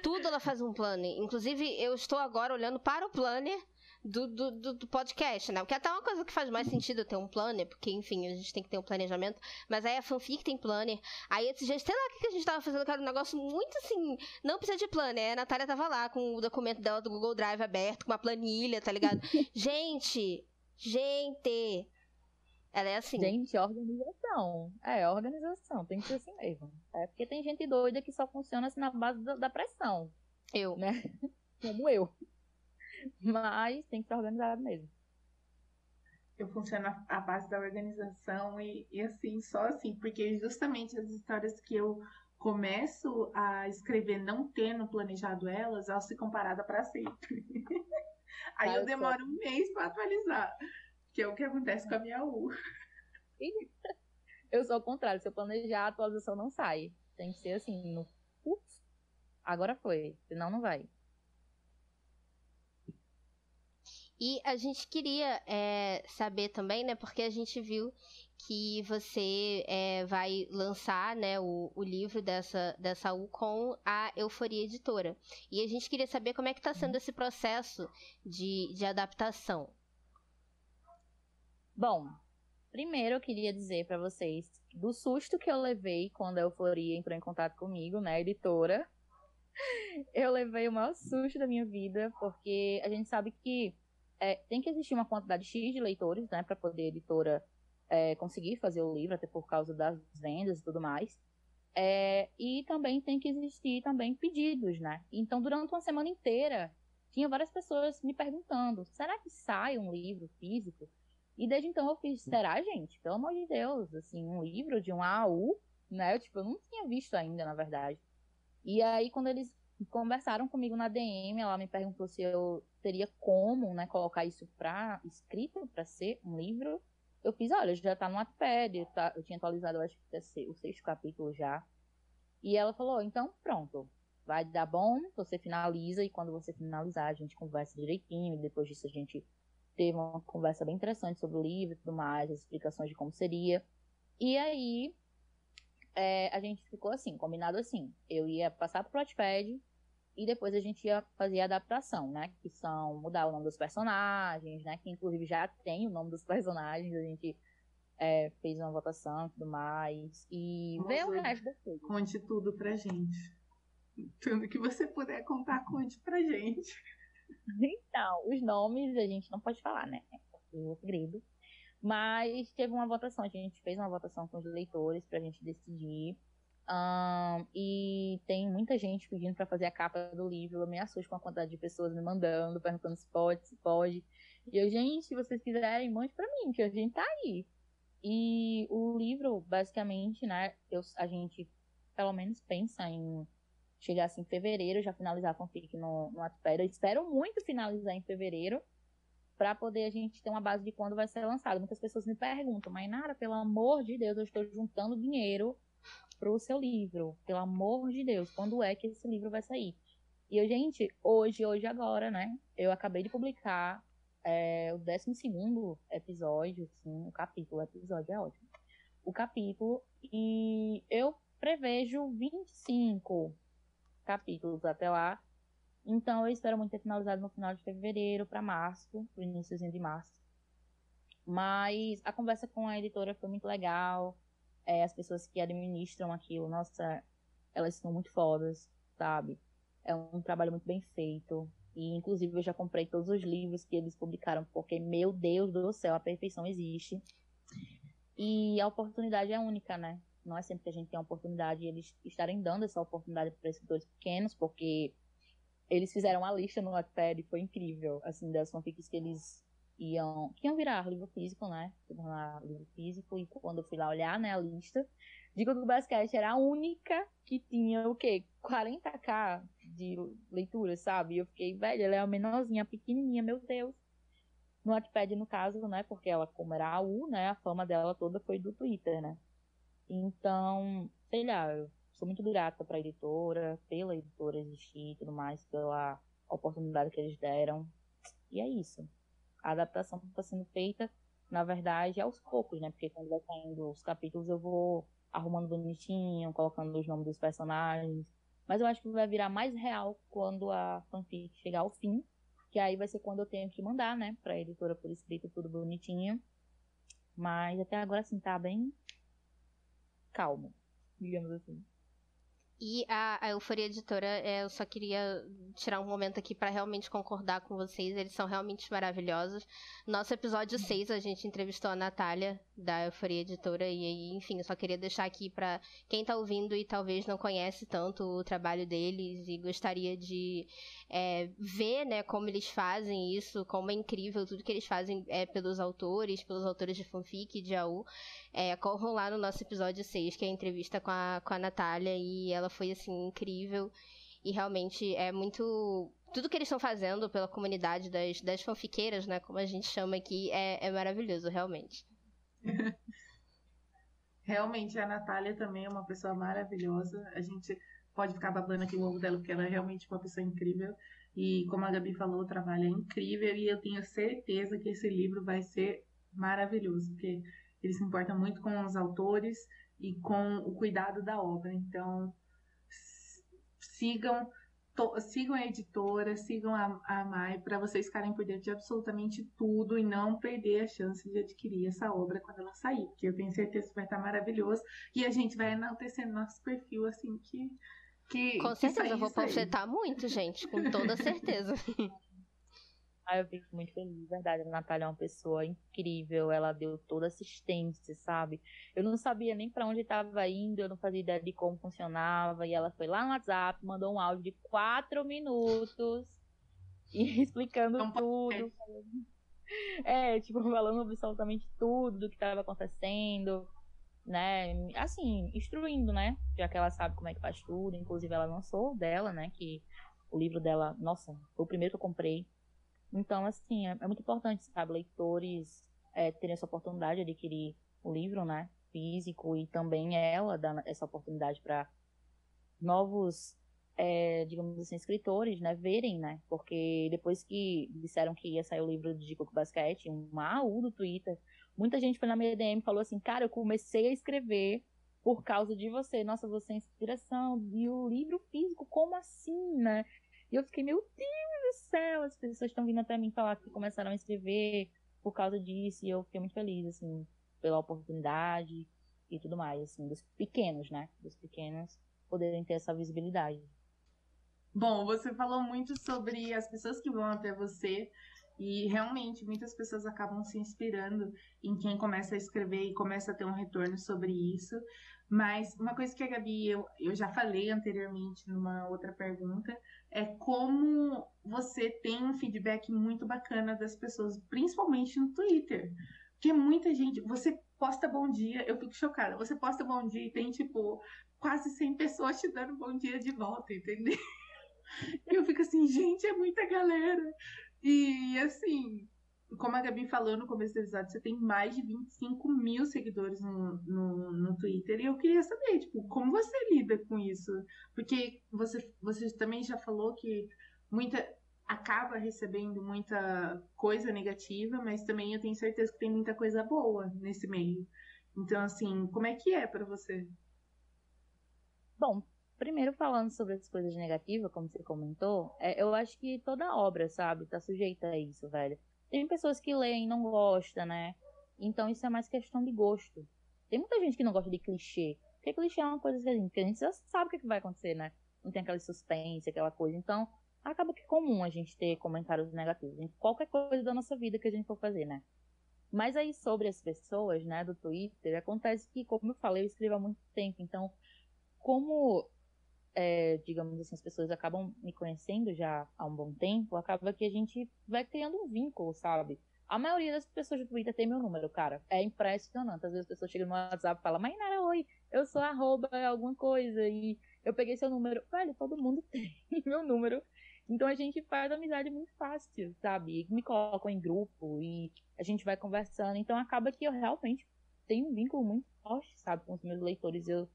Tudo ela faz um planner. Inclusive, eu estou agora olhando para o planner do, do, do, podcast, né? Porque até uma coisa que faz mais sentido eu ter um planner, porque, enfim, a gente tem que ter um planejamento. Mas aí a fanfic tem planner. Aí esses dias, sei lá o que a gente tava fazendo, que era um negócio muito assim. Não precisa de planner. A Natália tava lá com o documento dela do Google Drive aberto, com uma planilha, tá ligado? gente! Gente! Ela é assim. Gente, organização. É, organização. Tem que ser assim mesmo. É porque tem gente doida que só funciona assim na base da, da pressão, Eu. né? Como eu. Mas tem que ser organizado mesmo. Eu funciono a- a base da organização e, e assim, só assim, porque justamente as histórias que eu começo a escrever não tendo planejado elas, elas ficam paradas para sempre. Aí Ah, eu eu demoro um mês para atualizar, que é o que acontece com a minha U. Eu sou o contrário. Se eu planejar, a atualização não sai. Tem que ser assim, no. Ups, agora foi. Senão não vai. E a gente queria é, saber também, né? Porque a gente viu que você é, vai lançar né, o, o livro dessa, dessa U com a Euforia Editora. E a gente queria saber como é que está sendo esse processo de, de adaptação. Bom, primeiro eu queria dizer pra vocês do susto que eu levei quando a Euforia entrou em contato comigo, né, editora. Eu levei o maior susto da minha vida, porque a gente sabe que é, tem que existir uma quantidade X de leitores, né, para poder a editora é, conseguir fazer o livro, até por causa das vendas e tudo mais. É, e também tem que existir também pedidos, né? Então, durante uma semana inteira, tinha várias pessoas me perguntando: será que sai um livro físico? E desde então eu fiz: será, gente? Pelo amor de Deus, assim, um livro de um AU, né? Eu, tipo, eu não tinha visto ainda, na verdade. E aí, quando eles conversaram comigo na DM, ela me perguntou se eu teria como, né, colocar isso para escrito, para ser um livro eu fiz, olha, já tá no Wattpad, tá, eu tinha atualizado, eu acho que o sexto capítulo já. E ela falou, então pronto, vai dar bom, você finaliza, e quando você finalizar, a gente conversa direitinho, e depois disso a gente teve uma conversa bem interessante sobre o livro e tudo mais, as explicações de como seria. E aí, é, a gente ficou assim, combinado assim, eu ia passar pro Wattpad, e depois a gente ia fazer a adaptação, né? Que são mudar o nome dos personagens, né? Que inclusive já tem o nome dos personagens, a gente é, fez uma votação e tudo mais. E Nossa, ver o resto da coisa. Conte tudo pra gente. Tudo que você puder contar, conte pra gente. Então, os nomes a gente não pode falar, né? Porque é segredo. Mas teve uma votação, a gente fez uma votação com os leitores pra gente decidir um, e tem muita gente pedindo para fazer a capa do livro. Eu me assusto com a quantidade de pessoas me mandando, perguntando se pode, se pode. E eu, gente, se vocês quiserem, mande para mim, que a gente tá aí. E o livro, basicamente, né, eu, a gente pelo menos pensa em chegar assim em fevereiro, já finalizar a fanfic no, no Wattpad. Eu espero muito finalizar em fevereiro, para poder a gente ter uma base de quando vai ser lançado. Muitas pessoas me perguntam, mas Nara, pelo amor de Deus, eu estou juntando dinheiro para o seu livro. Pelo amor de Deus, quando é que esse livro vai sair? E eu, gente, hoje, hoje agora, né? Eu acabei de publicar é, o 12 episódio, assim, o capítulo, o episódio é ótimo. O capítulo, e eu prevejo 25 capítulos até lá. Então eu espero muito ter finalizado no final de fevereiro para março, pro iníciozinho de março. Mas a conversa com a editora foi muito legal é, as pessoas que administram aquilo, nossa, elas são muito fodas, sabe? É um trabalho muito bem feito. E, inclusive, eu já comprei todos os livros que eles publicaram, porque, meu Deus do céu, a perfeição existe. E a oportunidade é única, né? Não é sempre que a gente tem a oportunidade, eles estarem dando essa oportunidade para escritores pequenos, porque eles fizeram a lista no Wattpad e foi incrível, assim, das fanfics que eles iam, que iam virar livro físico, né? Tornar livro físico. E quando eu fui lá olhar, né, a lista, digo que o Basquete era a única que tinha o quê? 40k de leitura, sabe? Eu fiquei, velho, ela é a menorzinha, pequenininha, meu Deus. No Wattpad, no caso, né? Porque ela, como era a U, né? A fama dela toda foi do Twitter, né? Então, sei lá, eu sou muito grata pra editora, pela editora existir e tudo mais, pela oportunidade que eles deram. E é isso a adaptação está sendo feita, na verdade, aos poucos, né? Porque quando vai saindo os capítulos eu vou arrumando bonitinho, colocando os nomes dos personagens. Mas eu acho que vai virar mais real quando a fanfic chegar ao fim, que aí vai ser quando eu tenho que mandar, né, pra editora por escrito, tudo bonitinho. Mas até agora, assim, tá bem calmo, digamos assim. E a, a Euforia Editora, é, eu só queria tirar um momento aqui para realmente concordar com vocês, eles são realmente maravilhosos. Nosso episódio 6, a gente entrevistou a Natália, da Euforia Editora, e aí, enfim, eu só queria deixar aqui para quem tá ouvindo e talvez não conhece tanto o trabalho deles e gostaria de é, ver, né, como eles fazem isso, como é incrível tudo que eles fazem é, pelos autores, pelos autores de fanfic, de AU. É, corram lá no nosso episódio 6, que é a entrevista com a, com a Natália, e ela foi, assim, incrível. E realmente é muito. Tudo que eles estão fazendo pela comunidade das, das fanfiqueiras, né? Como a gente chama aqui, é, é maravilhoso, realmente. realmente, a Natália também é uma pessoa maravilhosa. A gente pode ficar babando aqui o ovo dela, porque ela é realmente uma pessoa incrível. E como a Gabi falou, o trabalho é incrível e eu tenho certeza que esse livro vai ser maravilhoso, porque ele se importa muito com os autores e com o cuidado da obra. Então, sigam to, sigam a editora, sigam a, a Mai para vocês ficarem por dentro de absolutamente tudo e não perder a chance de adquirir essa obra quando ela sair, porque eu tenho certeza que vai estar maravilhoso e a gente vai enaltecendo nosso perfil assim que que Com certeza, eu vou panfletar muito, gente, com toda certeza. Aí eu fico muito feliz, verdade. A Natália é uma pessoa incrível, ela deu toda assistência, sabe? Eu não sabia nem para onde estava indo, eu não fazia ideia de como funcionava, e ela foi lá no WhatsApp, mandou um áudio de quatro minutos e explicando não tudo. É, tipo, falando absolutamente tudo do que estava acontecendo, né? Assim, instruindo, né? Já que ela sabe como é que faz tudo, inclusive ela lançou dela, né? Que o livro dela, nossa, foi o primeiro que eu comprei então, assim, é, é muito importante, sabe, leitores é, terem essa oportunidade de adquirir o livro, né, físico, e também ela dar essa oportunidade para novos, é, digamos assim, escritores, né, verem, né, porque depois que disseram que ia sair o livro de Coco Basquete, um AU do Twitter, muita gente foi na minha DM e falou assim, cara, eu comecei a escrever por causa de você, nossa, você é inspiração, e o livro físico, como assim, né? E eu fiquei, meu Deus do céu, as pessoas estão vindo até mim falar que começaram a escrever por causa disso, e eu fiquei muito feliz, assim, pela oportunidade e tudo mais, assim, dos pequenos, né? Dos pequenos poderem ter essa visibilidade. Bom, você falou muito sobre as pessoas que vão até você e realmente muitas pessoas acabam se inspirando em quem começa a escrever e começa a ter um retorno sobre isso. Mas uma coisa que a Gabi, eu, eu já falei anteriormente numa outra pergunta, é como você tem um feedback muito bacana das pessoas, principalmente no Twitter. Porque muita gente, você posta bom dia, eu fico chocada. Você posta bom dia e tem, tipo, quase 100 pessoas te dando bom dia de volta, entendeu? Eu fico assim, gente, é muita galera. E assim, como a Gabi falou no começo do episódio, você tem mais de 25 mil seguidores no, no, no, Twitter. E eu queria saber, tipo, como você lida com isso? Porque você, você também já falou que muita acaba recebendo muita coisa negativa, mas também eu tenho certeza que tem muita coisa boa nesse meio. Então, assim, como é que é para você? Bom, primeiro falando sobre as coisas negativas, como você comentou, é, eu acho que toda obra, sabe, tá sujeita a isso, velho. Tem pessoas que leem e não gostam, né? Então isso é mais questão de gosto. Tem muita gente que não gosta de clichê. Porque clichê é uma coisa que a gente, que a gente já sabe o que, vai acontecer, né? Não tem aquela suspense, aquela coisa. Então, acaba que é comum a gente ter comentários negativos em qualquer coisa da nossa vida que a gente for fazer, né? Mas aí sobre as pessoas, né, do Twitter, acontece que, como eu falei, eu escrevo há muito tempo. Então, como é, digamos assim, as pessoas acabam me conhecendo já há um bom tempo, acaba que a gente vai criando um vínculo, sabe? A maioria das pessoas do Twitter tem meu número, cara. É impressionante. Às vezes as pessoas chegam no WhatsApp e falam, Mainara, oi, eu sou arroba alguma coisa e eu peguei seu número. Velho, todo mundo tem meu número. Então a gente faz amizade muito fácil, sabe? Me colocam em grupo e a gente vai conversando. Então acaba que eu realmente tenho um vínculo muito forte, sabe, com os meus leitores. Eu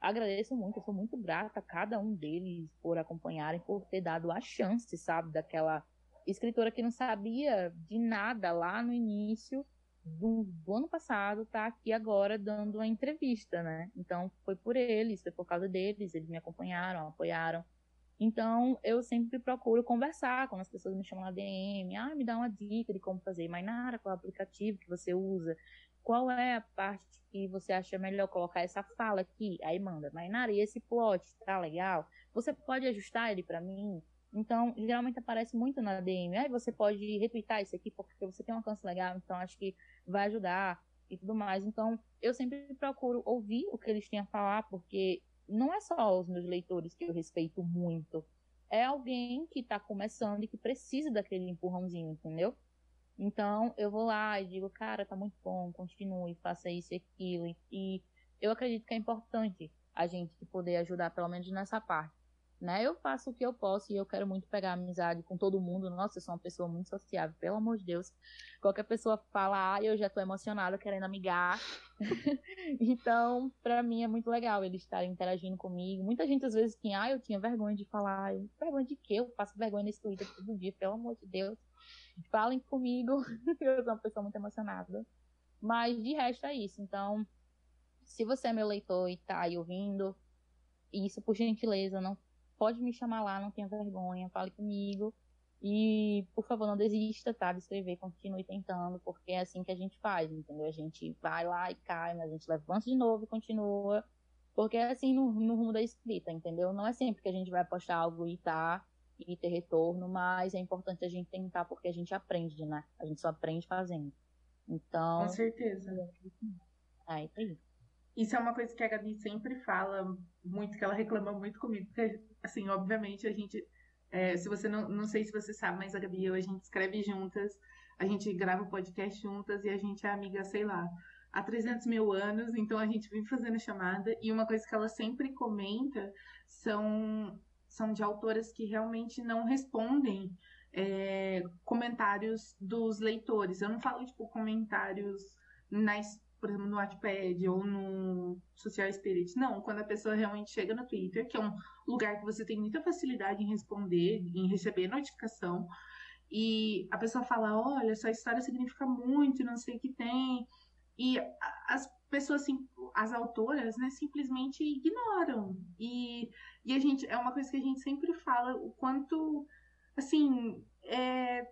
agradeço muito, eu sou muito grata a cada um deles por acompanharem, por ter dado a chance, sabe, daquela escritora que não sabia de nada lá no início do, do ano passado, tá aqui agora dando uma entrevista, né? Então foi por eles, foi por causa deles, eles me acompanharam, apoiaram. Então, eu sempre procuro conversar quando as pessoas me chamam na DM, ah, me dá uma dica de como fazer Mainara, qual é o aplicativo que você usa, qual é a parte que você acha melhor colocar essa fala aqui? Aí manda, Mainara, e esse plot tá legal? Você pode ajustar ele para mim? Então, geralmente aparece muito na DM. Aí você pode retweetar isso aqui porque você tem um alcance legal, então acho que vai ajudar e tudo mais. Então, eu sempre procuro ouvir o que eles têm a falar, porque não é só os meus leitores que eu respeito muito. É alguém que está começando e que precisa daquele empurrãozinho, entendeu? Então, eu vou lá e digo, cara, tá muito bom, continue, faça isso e aquilo. E eu acredito que é importante a gente poder ajudar, pelo menos nessa parte. Né? Eu faço o que eu posso e eu quero muito pegar amizade com todo mundo. Nossa, eu sou uma pessoa muito sociável, pelo amor de Deus. Qualquer pessoa fala, ah, eu já tô emocionada querendo amigar. então, para mim é muito legal eles estarem interagindo comigo. Muita gente às vezes que, ah, eu tinha vergonha de falar. vergonha de quê? Eu passo vergonha nesse Twitter todo dia, pelo amor de Deus falem comigo, eu sou uma pessoa muito emocionada. Mas de resto é isso. Então, se você é meu leitor e tá aí ouvindo, isso por gentileza, não pode me chamar lá, não tenha vergonha, fale comigo. E, por favor, não desista, tá? De escrever, continue tentando, porque é assim que a gente faz, entendeu? A gente vai lá e cai, mas a gente levanta de novo e continua. Porque é assim no, no rumo da escrita, entendeu? Não é sempre que a gente vai postar algo e tá e ter retorno, mas é importante a gente tentar porque a gente aprende, né? A gente só aprende fazendo. Então. Com certeza. Aí, tá aí. Isso é uma coisa que a Gabi sempre fala muito, que ela reclama muito comigo, porque, assim, obviamente a gente. É, se você não, não sei se você sabe, mas a Gabi e eu, a gente escreve juntas, a gente grava o podcast juntas e a gente é amiga, sei lá, há 300 mil anos, então a gente vem fazendo chamada. E uma coisa que ela sempre comenta são, são de autoras que realmente não respondem é, comentários dos leitores. Eu não falo, tipo, comentários nas por exemplo, no Wattpad ou no Social Spirit. Não, quando a pessoa realmente chega no Twitter, que é um lugar que você tem muita facilidade em responder, em receber notificação, e a pessoa fala, olha, sua história significa muito, não sei o que tem. E as pessoas, as autoras, né, simplesmente ignoram. E, e a gente, é uma coisa que a gente sempre fala, o quanto, assim, é,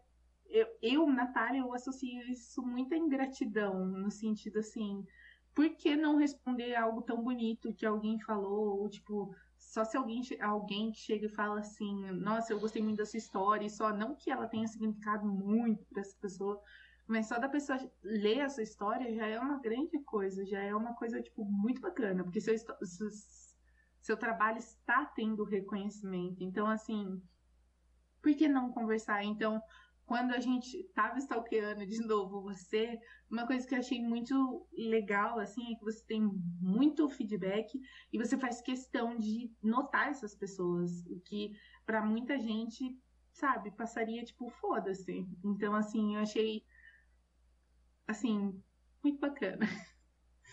eu, eu, Natália, eu associo isso muito à ingratidão, no sentido assim, por que não responder algo tão bonito que alguém falou? Ou, tipo, só se alguém, alguém chega e fala assim, nossa, eu gostei muito dessa história, e só não que ela tenha significado muito para essa pessoa, mas só da pessoa ler essa história já é uma grande coisa, já é uma coisa, tipo, muito bacana, porque seu, seu, seu trabalho está tendo reconhecimento. Então, assim, por que não conversar? Então, quando a gente estava stalkeando de novo você, uma coisa que eu achei muito legal, assim, é que você tem muito feedback e você faz questão de notar essas pessoas, o que para muita gente, sabe, passaria tipo, foda-se. Então, assim, eu achei, assim, muito bacana.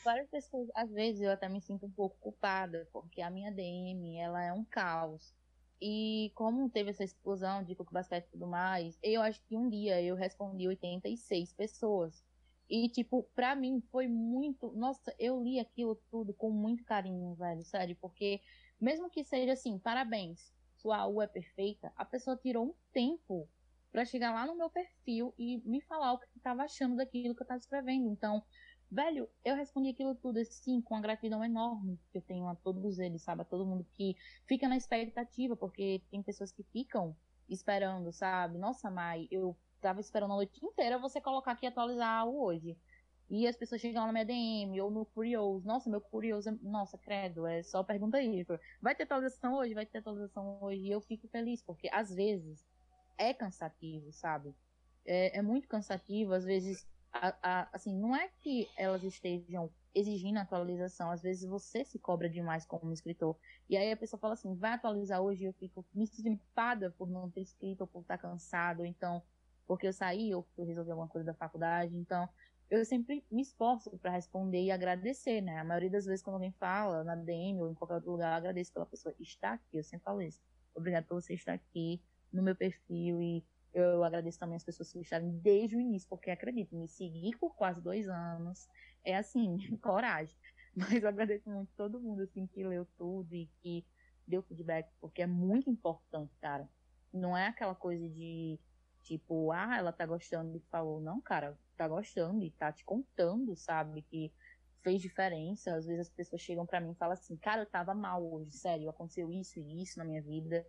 Várias pessoas, às vezes eu até me sinto um pouco culpada, porque a minha DM, ela é um caos. E como teve essa explosão de coco basquete e tudo mais, eu acho que um dia eu respondi 86 pessoas. E, tipo, pra mim foi muito. Nossa, eu li aquilo tudo com muito carinho, velho, sério, porque mesmo que seja assim, parabéns, sua U é perfeita, a pessoa tirou um tempo para chegar lá no meu perfil e me falar o que estava achando daquilo que eu estava escrevendo. Então, Velho, eu respondi aquilo tudo assim, com uma gratidão enorme que eu tenho a todos eles, sabe? A todo mundo que fica na expectativa, porque tem pessoas que ficam esperando, sabe? Nossa, Mai, eu tava esperando a noite inteira você colocar aqui atualizar o hoje. E as pessoas chegam lá na minha DM ou no Curious. Nossa, meu Curious, é... nossa, credo, é só pergunta aí. Vai ter atualização hoje? Vai ter atualização hoje? E eu fico feliz, porque às vezes é cansativo, sabe? É, é muito cansativo, às vezes a, a, assim, não é que elas estejam exigindo atualização, às vezes você se cobra demais como escritor. E aí a pessoa fala assim, vai atualizar hoje, eu fico me sentindo por não ter escrito, ou por estar cansado, então, porque eu saí, ou porque eu resolvi alguma coisa da faculdade, então, eu sempre me esforço para responder e agradecer, né? A maioria das vezes quando alguém fala na DM ou em qualquer outro lugar, eu agradeço pela pessoa estar aqui, eu sempre falo isso. Obrigado por você estar aqui no meu perfil e eu agradeço também as pessoas que estarem desde o início, porque acredito, me seguir por quase dois anos é assim, coragem. Mas eu agradeço muito todo mundo assim que leu tudo e que deu feedback, porque é muito importante, cara. Não é aquela coisa de tipo, ah, ela tá gostando e falou, não, cara, tá gostando e tá te contando, sabe, que fez diferença. Às vezes as pessoas chegam para mim e falam assim, cara, eu tava mal hoje, sério, aconteceu isso e isso na minha vida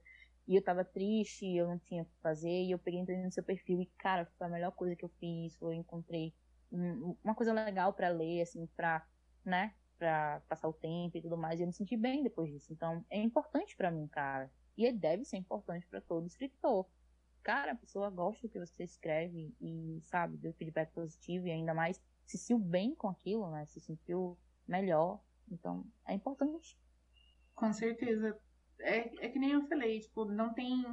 e eu tava triste, eu não tinha o que fazer, e eu peguei entrei no seu perfil e, cara, foi a melhor coisa que eu fiz, eu encontrei uma coisa legal para ler, assim, pra, né, pra passar o tempo e tudo mais, e eu me senti bem depois disso. Então, é importante para mim, cara. E deve ser importante para todo escritor. Cara, a pessoa gosta do que você escreve e, sabe, deu feedback positivo e ainda mais se sentiu bem com aquilo, né, se sentiu melhor. Então, é importante. Com certeza é, é que nem eu falei, tipo, não tem.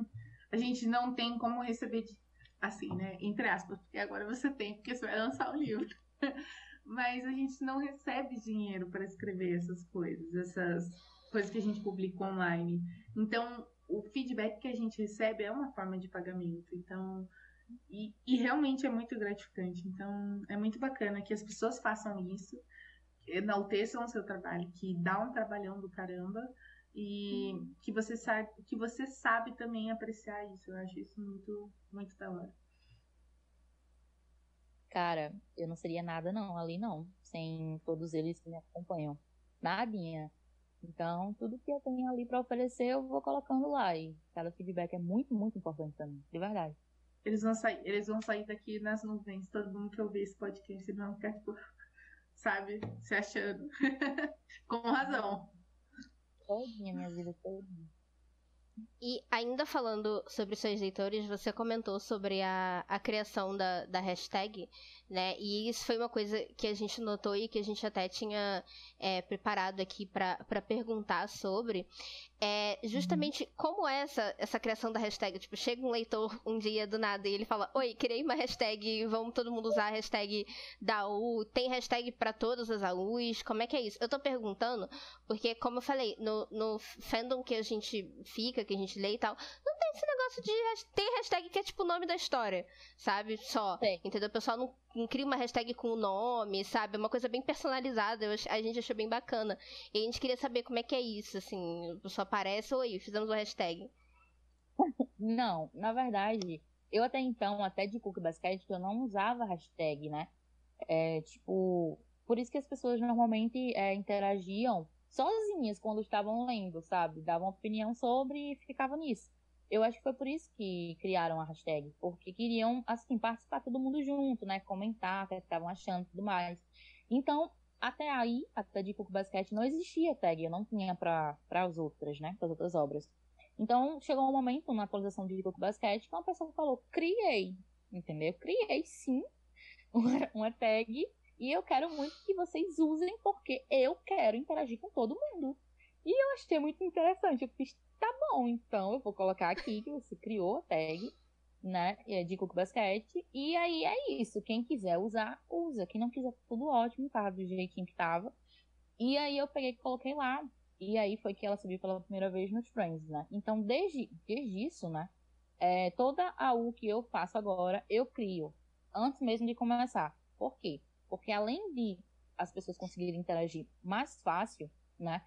A gente não tem como receber de, assim, né? Entre aspas, porque agora você tem, porque você vai lançar o livro. Mas a gente não recebe dinheiro para escrever essas coisas, essas coisas que a gente publica online. Então, o feedback que a gente recebe é uma forma de pagamento. Então, e, e, realmente é muito gratificante. Então, é muito bacana que as pessoas façam isso, enalteçam o seu trabalho, que dá um trabalhão do caramba, e que você sabe que você sabe também apreciar isso. Eu acho isso muito muito da hora. Cara, eu não seria nada não ali não, sem todos eles que me acompanham. Nadinha. Então, tudo que eu tenho ali para oferecer, eu vou colocando lá. E cada feedback é muito, muito importante para mim, de verdade. Eles vão sair, eles vão sair daqui nas nuvens, todo mundo que ouvir esse podcast, vão ficar, tipo, sabe, se achando. Com razão. Todinha, minha vida todinha. E ainda falando sobre seus leitores, você comentou sobre a, a criação da, da hashtag, né? E isso foi uma coisa que a gente notou e que a gente até tinha é, preparado aqui para perguntar sobre. É justamente como é essa, essa criação da hashtag. Tipo, chega um leitor um dia do nada e ele fala: Oi, criei uma hashtag, vamos todo mundo usar a hashtag da AU. Tem hashtag para todas as AUs? Como é que é isso? Eu tô perguntando porque, como eu falei, no, no fandom que a gente fica, que a gente lê e tal, não tem esse negócio de ter hashtag que é tipo o nome da história, sabe? Só. Entendeu? O pessoal não, cria uma hashtag com o nome, sabe? É uma coisa bem personalizada. Eu, a gente achou bem bacana. E a gente queria saber como é que é isso, assim. Pessoal aparece, oi, fizemos uma hashtag. Não, na verdade, eu até então, até de Cook Basket, eu não usava hashtag, né? É, tipo, por isso que as pessoas normalmente é, interagiam sozinhas quando estavam lendo, sabe? Davam opinião sobre e ficavam nisso. Eu acho que foi por isso que criaram a hashtag, porque queriam, assim, participar todo mundo junto, né? Comentar o que estavam achando e tudo mais. Então, até aí, até de Cook Basket, não existia tag, eu não tinha para as outras, né? Para as outras obras. Então, chegou um momento na atualização de Cook Basket que uma pessoa falou: criei, entendeu? Criei sim uma, uma tag e eu quero muito que vocês usem, porque eu quero interagir com todo mundo. E eu achei muito interessante. Eu fiz, tá bom, então eu vou colocar aqui que você criou a tag, né? É de Cook Basket. E aí é isso. Quem quiser usar, usa. Quem não quiser, tudo ótimo, tava do jeitinho que tava. E aí eu peguei e coloquei lá. E aí foi que ela subiu pela primeira vez nos Friends, né? Então, desde, desde isso, né? É, toda a U que eu faço agora, eu crio. Antes mesmo de começar. Por quê? Porque além de as pessoas conseguirem interagir mais fácil, né?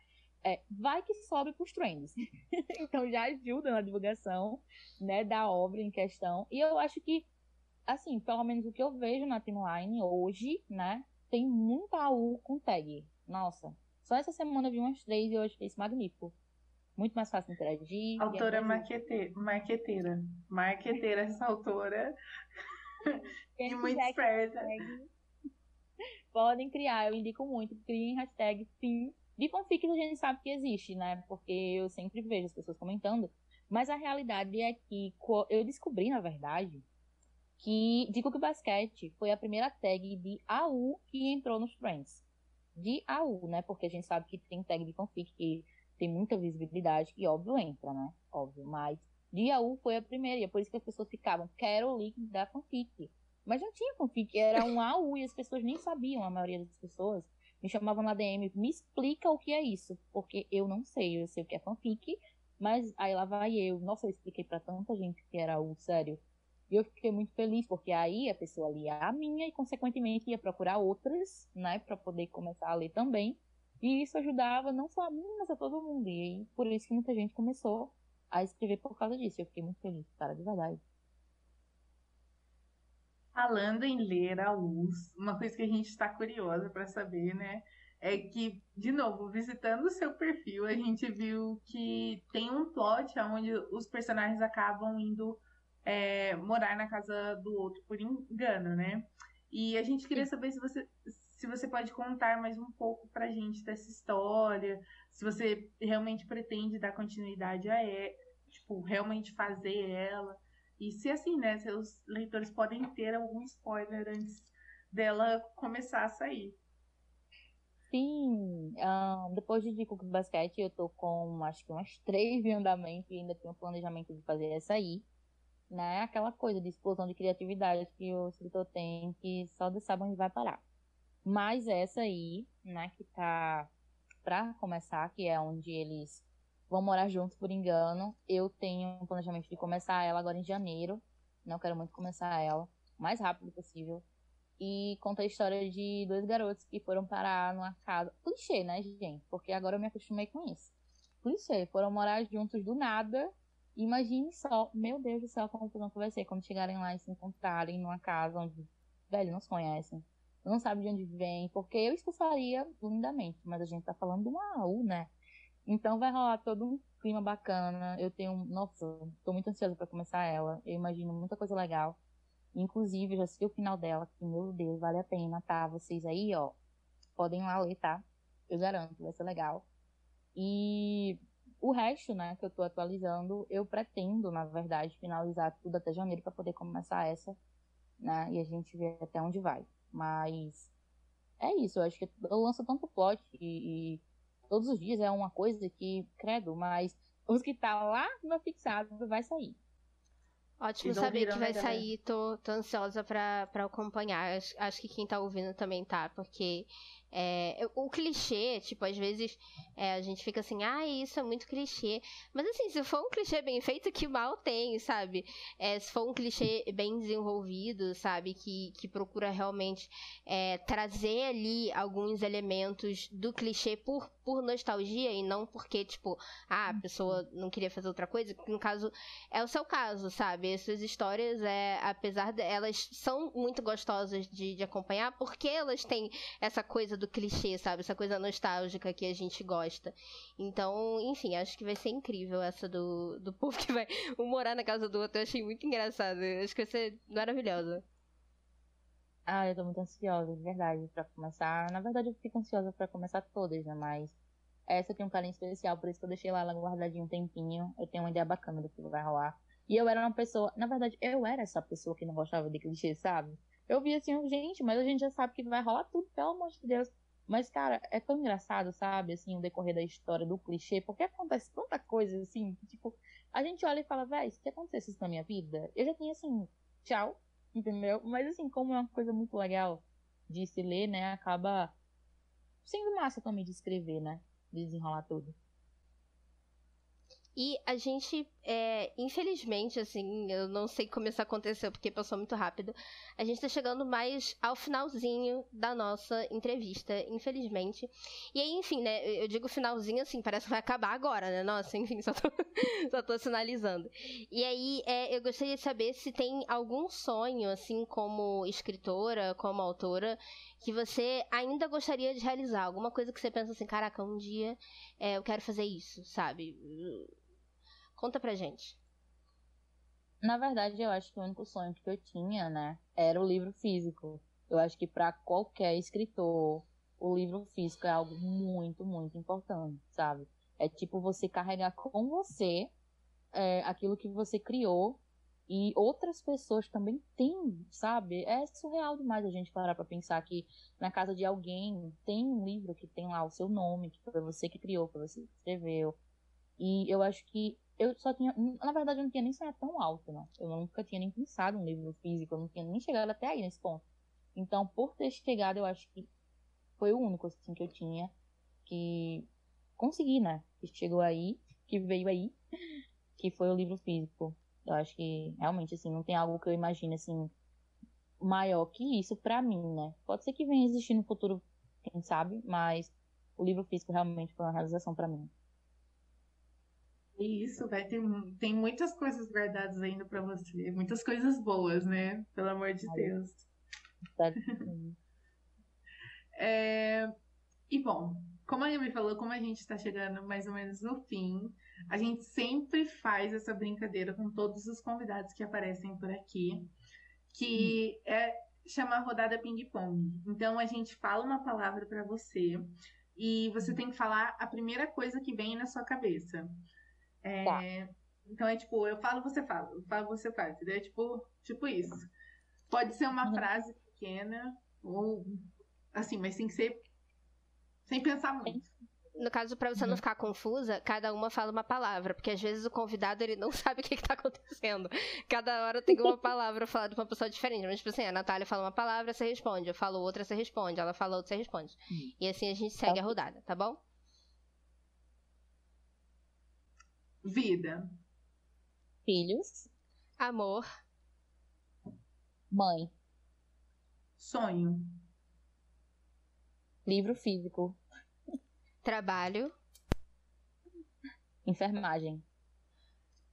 É, vai que sobe para os trends. então já ajuda na divulgação, né, da obra em questão. E eu acho que, assim, pelo menos o que eu vejo na timeline hoje, né, tem muita AU com tag. Nossa, só essa semana eu vi umas três e eu achei isso magnífico. Muito mais fácil interagir. Autora marqueteira, marqueteira. Marqueteira essa autora. e muito esperta. Podem criar, eu indico muito, criem hashtag sim. De fanfics a gente sabe que existe, né? Porque eu sempre vejo as pessoas comentando. Mas a realidade é que eu descobri, na verdade, que de Cook Basket foi a primeira tag de AU que entrou nos Friends. De AU, né? Porque a gente sabe que tem tag de fanfic que tem muita visibilidade, e óbvio entra, né? Óbvio, mas de AU foi a primeira, e é por isso que as pessoas ficavam, quero o link da fanfic. Mas não tinha fanfic, era um AU e as pessoas nem sabiam, a maioria das pessoas. Me chamavam na DM, me explica o que é isso, porque eu não sei, eu sei o que é fanfic, mas aí lá vai eu. Nossa, eu expliquei para tanta gente que era AU, sério. E eu fiquei muito feliz, porque aí a pessoa lia a minha e, consequentemente, ia procurar outras, né, para poder começar a ler também. E isso ajudava não só a mim, mas a todo mundo. E por isso que muita gente começou a escrever por causa disso. Eu fiquei muito feliz, cara, de verdade. Falando em ler a luz, uma coisa que a gente está curiosa para saber, né? É que, de novo, visitando o seu perfil, a gente viu que tem um plot onde os personagens acabam indo é, morar na casa do outro por engano, né? E a gente queria saber se você, se você pode contar mais um pouco pra gente dessa história, se você realmente pretende dar continuidade a ela, tipo, realmente fazer ela. E se assim, né, seus leitores podem ter algum spoiler antes dela começar a sair. Sim, um, depois de do Basquete, eu tô com acho que umas três em andamento e ainda tenho planejamento de fazer essa aí. Né? Aquela coisa de explosão de criatividade que o escritor tem, que só Deus sabe onde vai parar. Mas essa aí, né, que tá pra começar, que é onde eles vão morar juntos por engano. Eu tenho um planejamento de começar ela agora em janeiro. Não quero muito começar ela o mais rápido possível. E conta a história de dois garotos que foram parar numa casa. Clichê, né, gente? Porque agora eu me acostumei com isso. Clichê, foram morar juntos do nada. Imagine só, meu Deus do céu, a confusão que vai ser quando chegarem lá e se encontrarem numa casa onde, velho, não se conhecem. Não sabe de onde vem, porque eu expulsaria lindamente, mas a gente tá falando de uma AU, né? Então vai rolar todo um clima bacana. Eu tenho, nossa, tô muito ansiosa para começar ela. Eu imagino muita coisa legal. Inclusive, já sei o final dela, que meu Deus, vale a pena, tá? Vocês aí, ó, podem lá ler, tá? Eu garanto, vai ser legal. E o resto, né, que eu tô atualizando, eu pretendo, na verdade, finalizar tudo até janeiro para poder começar essa, né? E a gente ver até onde vai. Mas é isso, eu acho que eu lanço tanto plot e, e todos os dias é uma coisa que, credo, mas os que tá lá no fixado vai sair. Ótimo saber que vai né, sair, tô, tô ansiosa pra, pra acompanhar. Acho, acho que quem tá ouvindo também tá, porque é, o clichê, tipo, às vezes é, a gente fica assim, ah, isso é muito clichê. Mas assim, se for um clichê bem feito, que mal tem, sabe? É, se for um clichê bem desenvolvido, sabe? Que, que procura realmente é, trazer ali alguns elementos do clichê por, por nostalgia e não porque, tipo, ah, a pessoa não queria fazer outra coisa. No caso, é o seu caso, sabe? Essas histórias, é, apesar de elas são muito gostosas de, de acompanhar, porque elas têm essa coisa do clichê, sabe? Essa coisa nostálgica que a gente gosta. Então, enfim, acho que vai ser incrível essa do, do povo que vai morar na casa do outro. Eu achei muito engraçado. Acho que vai ser maravilhosa. Ah, eu tô muito ansiosa, de verdade, pra começar. Na verdade, eu fico ansiosa pra começar todas, né? Mas essa tem um carinho especial, por isso que eu deixei lá ela guardadinha um tempinho. Eu tenho uma ideia bacana do que vai rolar. E eu era uma pessoa, na verdade, eu era essa pessoa que não gostava de clichê, sabe? Eu vi assim, gente, mas a gente já sabe que vai rolar tudo, pelo amor de Deus. Mas, cara, é tão engraçado, sabe, assim, o decorrer da história do clichê, porque acontece tanta coisa, assim, que, tipo, a gente olha e fala, véi, se acontecesse isso na minha vida, eu já tinha, assim, tchau, entendeu? Mas, assim, como é uma coisa muito legal de se ler, né, acaba sendo massa também de escrever, né, de desenrolar tudo. E a gente, é, infelizmente, assim, eu não sei como isso aconteceu porque passou muito rápido. A gente tá chegando mais ao finalzinho da nossa entrevista, infelizmente. E aí, enfim, né? Eu digo finalzinho assim, parece que vai acabar agora, né? Nossa, enfim, só tô, só tô sinalizando. E aí, é, eu gostaria de saber se tem algum sonho, assim, como escritora, como autora, que você ainda gostaria de realizar. Alguma coisa que você pensa assim, caraca, um dia é, eu quero fazer isso, sabe? Conta pra gente. Na verdade, eu acho que o único sonho que eu tinha, né, era o livro físico. Eu acho que para qualquer escritor, o livro físico é algo muito, muito importante, sabe? É tipo você carregar com você é, aquilo que você criou e outras pessoas também têm, sabe? É surreal demais a gente parar para pensar que na casa de alguém tem um livro que tem lá o seu nome, que foi você que criou, que você escreveu. E eu acho que eu só tinha. Na verdade, eu não tinha nem sonhado tão alto, não. Eu nunca tinha nem pensado um livro físico, eu não tinha nem chegado até aí nesse ponto. Então, por ter chegado, eu acho que foi o único assim, que eu tinha que consegui, né? Que chegou aí, que veio aí, que foi o livro físico. Eu acho que realmente, assim, não tem algo que eu imagine, assim, maior que isso pra mim, né? Pode ser que venha existir no futuro, quem sabe, mas o livro físico realmente foi uma realização para mim. Isso, vai ter tem muitas coisas guardadas ainda para você, muitas coisas boas, né? Pelo amor de Deus. é, e bom, como a Yami falou, como a gente está chegando mais ou menos no fim, a gente sempre faz essa brincadeira com todos os convidados que aparecem por aqui, que hum. é chamar rodada ping-pong. Então a gente fala uma palavra para você e você tem que falar a primeira coisa que vem na sua cabeça. É, tá. Então é tipo, eu falo, você fala, eu falo, você faz, entendeu? É tipo, tipo isso. Pode ser uma uhum. frase pequena, ou assim, mas tem que ser sem pensar muito. No caso, para você uhum. não ficar confusa, cada uma fala uma palavra, porque às vezes o convidado ele não sabe o que, está acontecendo. Cada hora tem uma palavra falada de uma pessoa diferente. Mas, tipo assim, a Natália fala uma palavra, você responde. Eu falo outra, você responde. Ela fala outra, você responde. Uhum. E assim a gente segue tá. a rodada, tá bom? Vida. Filhos. Amor. Mãe. Sonho. Livro físico. Trabalho. Enfermagem.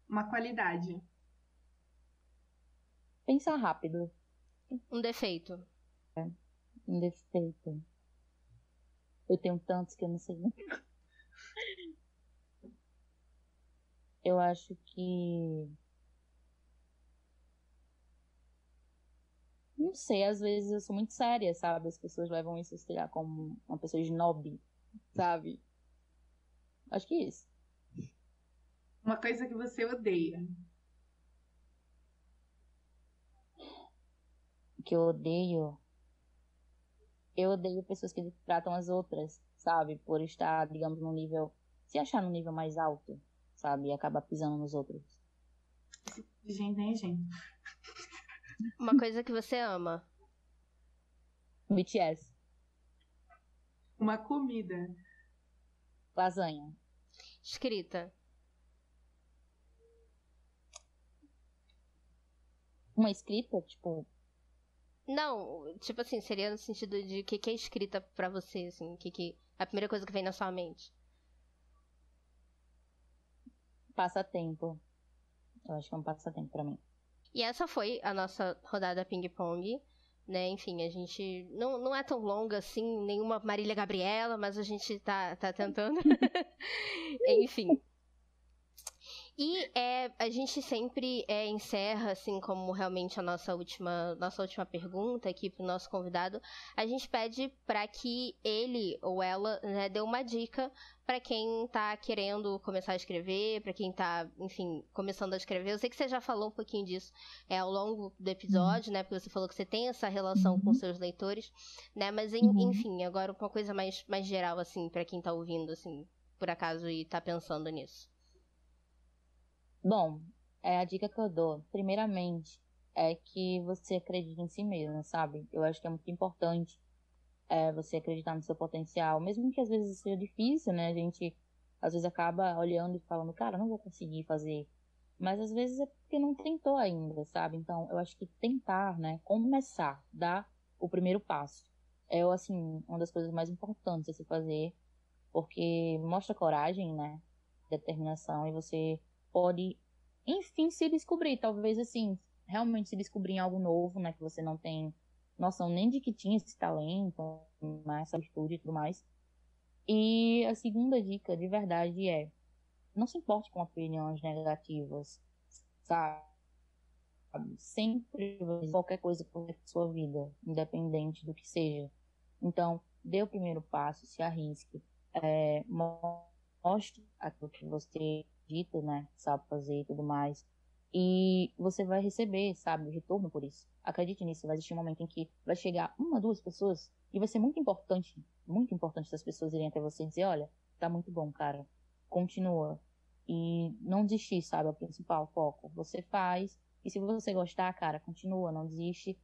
Uma qualidade. Pensar rápido. Um defeito. É. Um defeito. Eu tenho tantos que eu não sei. eu acho que. Não sei, às vezes eu sou muito séria, sabe? As pessoas levam isso, sei lá, como uma pessoa snob, sabe? Acho que é isso. Uma coisa que você odeia. Que eu odeio. Eu odeio pessoas que tratam as outras, sabe? Por estar, digamos, num nível. Se achar num nível mais alto, sabe? E acabar pisando nos outros. Gente, nem gente. Uma coisa que você ama. BTS. Uma comida. Lasanha. Escrita. Uma escrita, tipo. Não, tipo assim, seria no sentido de o que, que é escrita pra você, assim, o que, que. A primeira coisa que vem na sua mente. Passatempo. Eu acho que é um passatempo pra mim. E essa foi a nossa rodada ping-pong. Né, enfim, a gente não, não é tão longa assim, nenhuma Marília Gabriela, mas a gente tá, tá tentando. enfim. E é, a gente sempre é, encerra, assim, como realmente a nossa última, nossa última pergunta aqui para o nosso convidado, a gente pede para que ele ou ela né, dê uma dica para quem está querendo começar a escrever, para quem está, enfim, começando a escrever. Eu sei que você já falou um pouquinho disso é, ao longo do episódio, uhum. né? Porque você falou que você tem essa relação uhum. com seus leitores, né? Mas, em, uhum. enfim, agora uma coisa mais, mais geral, assim, para quem está ouvindo, assim, por acaso, e está pensando nisso. Bom, é a dica que eu dou, primeiramente, é que você acredite em si mesmo, sabe? Eu acho que é muito importante é, você acreditar no seu potencial, mesmo que às vezes seja difícil, né? A gente às vezes acaba olhando e falando, cara, não vou conseguir fazer. Mas às vezes é porque não tentou ainda, sabe? Então, eu acho que tentar, né? Começar, dar o primeiro passo. É, assim, uma das coisas mais importantes a se fazer, porque mostra coragem, né? Determinação e você pode, enfim, se descobrir. Talvez, assim, realmente se descobrir em algo novo, né? Que você não tem noção nem de que tinha esse talento, né, essa virtude e tudo mais. E a segunda dica, de verdade, é não se importe com opiniões negativas, sabe? Sempre qualquer coisa por sua vida, independente do que seja. Então, dê o primeiro passo, se arrisque, é, mostre aquilo que você dito, né? Sabe fazer e tudo mais. E você vai receber, sabe, retorno por isso. Acredite nisso, vai existir um momento em que vai chegar uma, duas pessoas e vai ser muito importante, muito importante essas pessoas irem até você e dizer, olha, tá muito bom, cara, continua. E não desistir, sabe, é o principal foco. Você faz, e se você gostar, cara, continua, não desiste.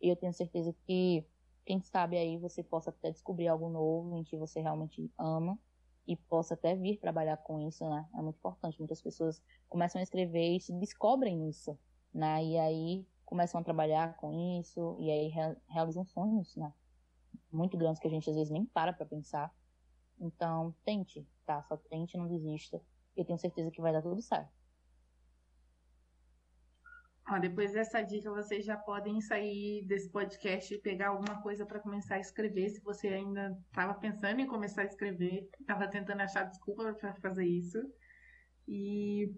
E eu tenho certeza que, quem sabe aí, você possa até descobrir algo novo em que você realmente ama e possa até vir trabalhar com isso, né? É muito importante. Muitas pessoas começam a escrever e se descobrem isso, né? E aí começam a trabalhar com isso e aí realizam sonhos, né? Muito grandes que a gente às vezes nem para para pensar. Então, tente, tá? Só tente, não desista. Eu tenho certeza que vai dar tudo certo. Ó, depois dessa dica, vocês já podem sair desse podcast e pegar alguma coisa para começar a escrever. Se você ainda estava pensando em começar a escrever, estava tentando achar desculpa para fazer isso. E,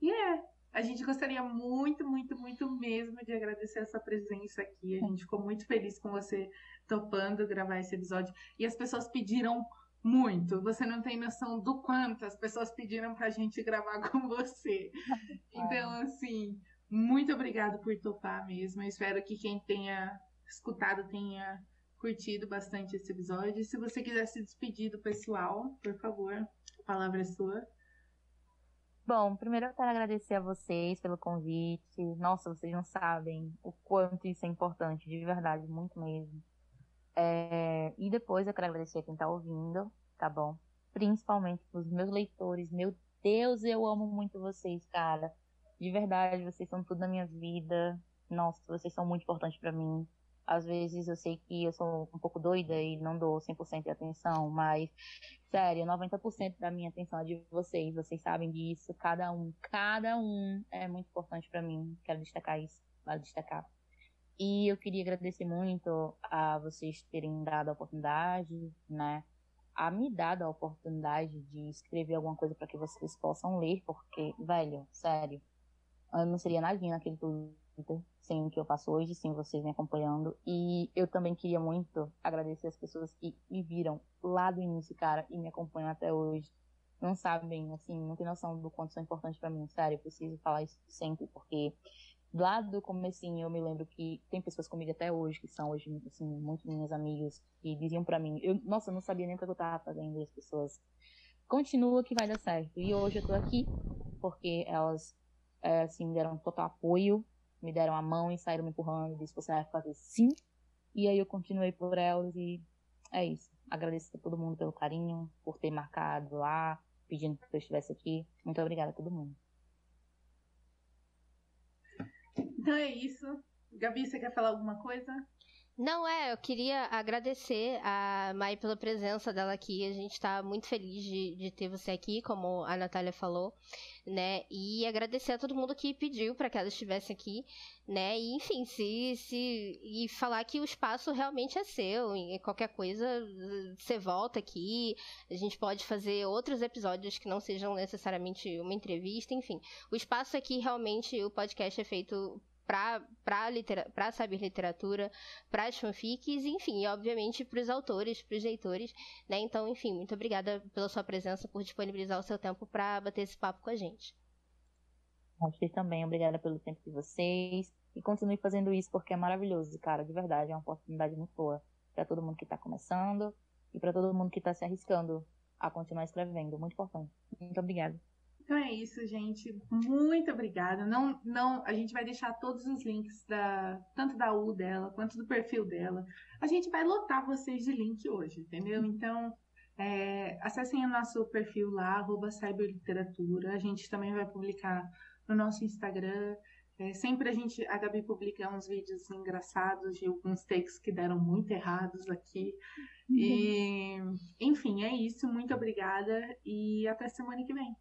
e é, a gente gostaria muito, muito, muito mesmo de agradecer essa presença aqui. A gente ficou muito feliz com você topando gravar esse episódio. E as pessoas pediram muito. Você não tem noção do quanto as pessoas pediram para a gente gravar com você. Então, assim muito obrigado por topar mesmo. Eu espero que quem tenha escutado tenha curtido bastante esse episódio. Se você quiser se despedir do pessoal, por favor, a palavra é sua. Bom, primeiro eu quero agradecer a vocês pelo convite. Nossa, vocês não sabem o quanto isso é importante, de verdade, muito mesmo. É... E depois eu quero agradecer a quem está ouvindo, tá bom? Principalmente os meus leitores. Meu Deus, eu amo muito vocês, cara. De verdade, vocês são tudo na minha vida. Nossa, vocês são muito importantes para mim. Às vezes eu sei que eu sou um pouco doida e não dou 100% de atenção, mas, sério, 90% da minha atenção é de vocês. Vocês sabem disso. Cada um, cada um é muito importante para mim. Quero destacar isso, vale destacar. E eu queria agradecer muito a vocês terem dado a oportunidade, né? a me dar a oportunidade de escrever alguma coisa para que vocês possam ler, porque, velho, sério, eu não seria nadinha naquele Twitter sem o que eu faço hoje, sem vocês me acompanhando. E eu também queria muito agradecer as pessoas que me viram lá do início, cara, e me acompanham até hoje. Não sabem, assim, não tem noção do quanto são importantes para mim, sério, eu preciso falar isso sempre, porque lá do comecinho eu me lembro que tem pessoas comigo até hoje que são hoje assim muito minhas amigas que diziam para mim eu nossa eu não sabia nem o que eu tava fazendo e as pessoas continua que vai dar certo e hoje eu tô aqui porque elas é, assim me deram total apoio me deram a mão e saíram me empurrando. E disse você vai fazer sim. E aí eu continuei por elas e é isso. Agradeço a todo mundo pelo carinho por ter marcado lá pedindo que eu estivesse aqui. Muito obrigada a todo mundo. Então é isso. Gabi, você quer falar alguma coisa? Não, é, eu queria agradecer a Mai pela presença dela aqui. A gente está muito feliz de, de, ter você aqui, como a Natália falou, né? E agradecer a todo mundo que pediu para que ela estivesse aqui, né? E, enfim, se, se. E falar que o espaço realmente é seu. E qualquer coisa, você volta aqui. A gente pode fazer outros episódios que não sejam necessariamente uma entrevista, enfim. O espaço aqui, realmente, o podcast é feito para saber literatura, para as fanfics, enfim, e obviamente para os autores, para os leitores, né? Então, enfim, muito obrigada pela sua presença, por disponibilizar o seu tempo para bater esse papo com a gente. Vocês também, obrigada pelo tempo de vocês. E continue fazendo isso porque é maravilhoso, cara, de verdade, é uma oportunidade muito boa para todo mundo que está começando e para todo mundo que está se arriscando a continuar escrevendo. Muito importante. Muito obrigada. Então é isso, gente. Muito obrigada. Não, não, a gente vai deixar todos os links da tanto da U dela quanto do perfil dela. A gente vai lotar vocês de link hoje, entendeu? Então é, acessem o nosso perfil lá, arroba cyberliteratura. A gente também vai publicar no nosso Instagram. É, sempre a gente, a Gabi publica uns vídeos engraçados de alguns takes que deram muito errados aqui. E, enfim, é isso. Muito obrigada e até semana que vem.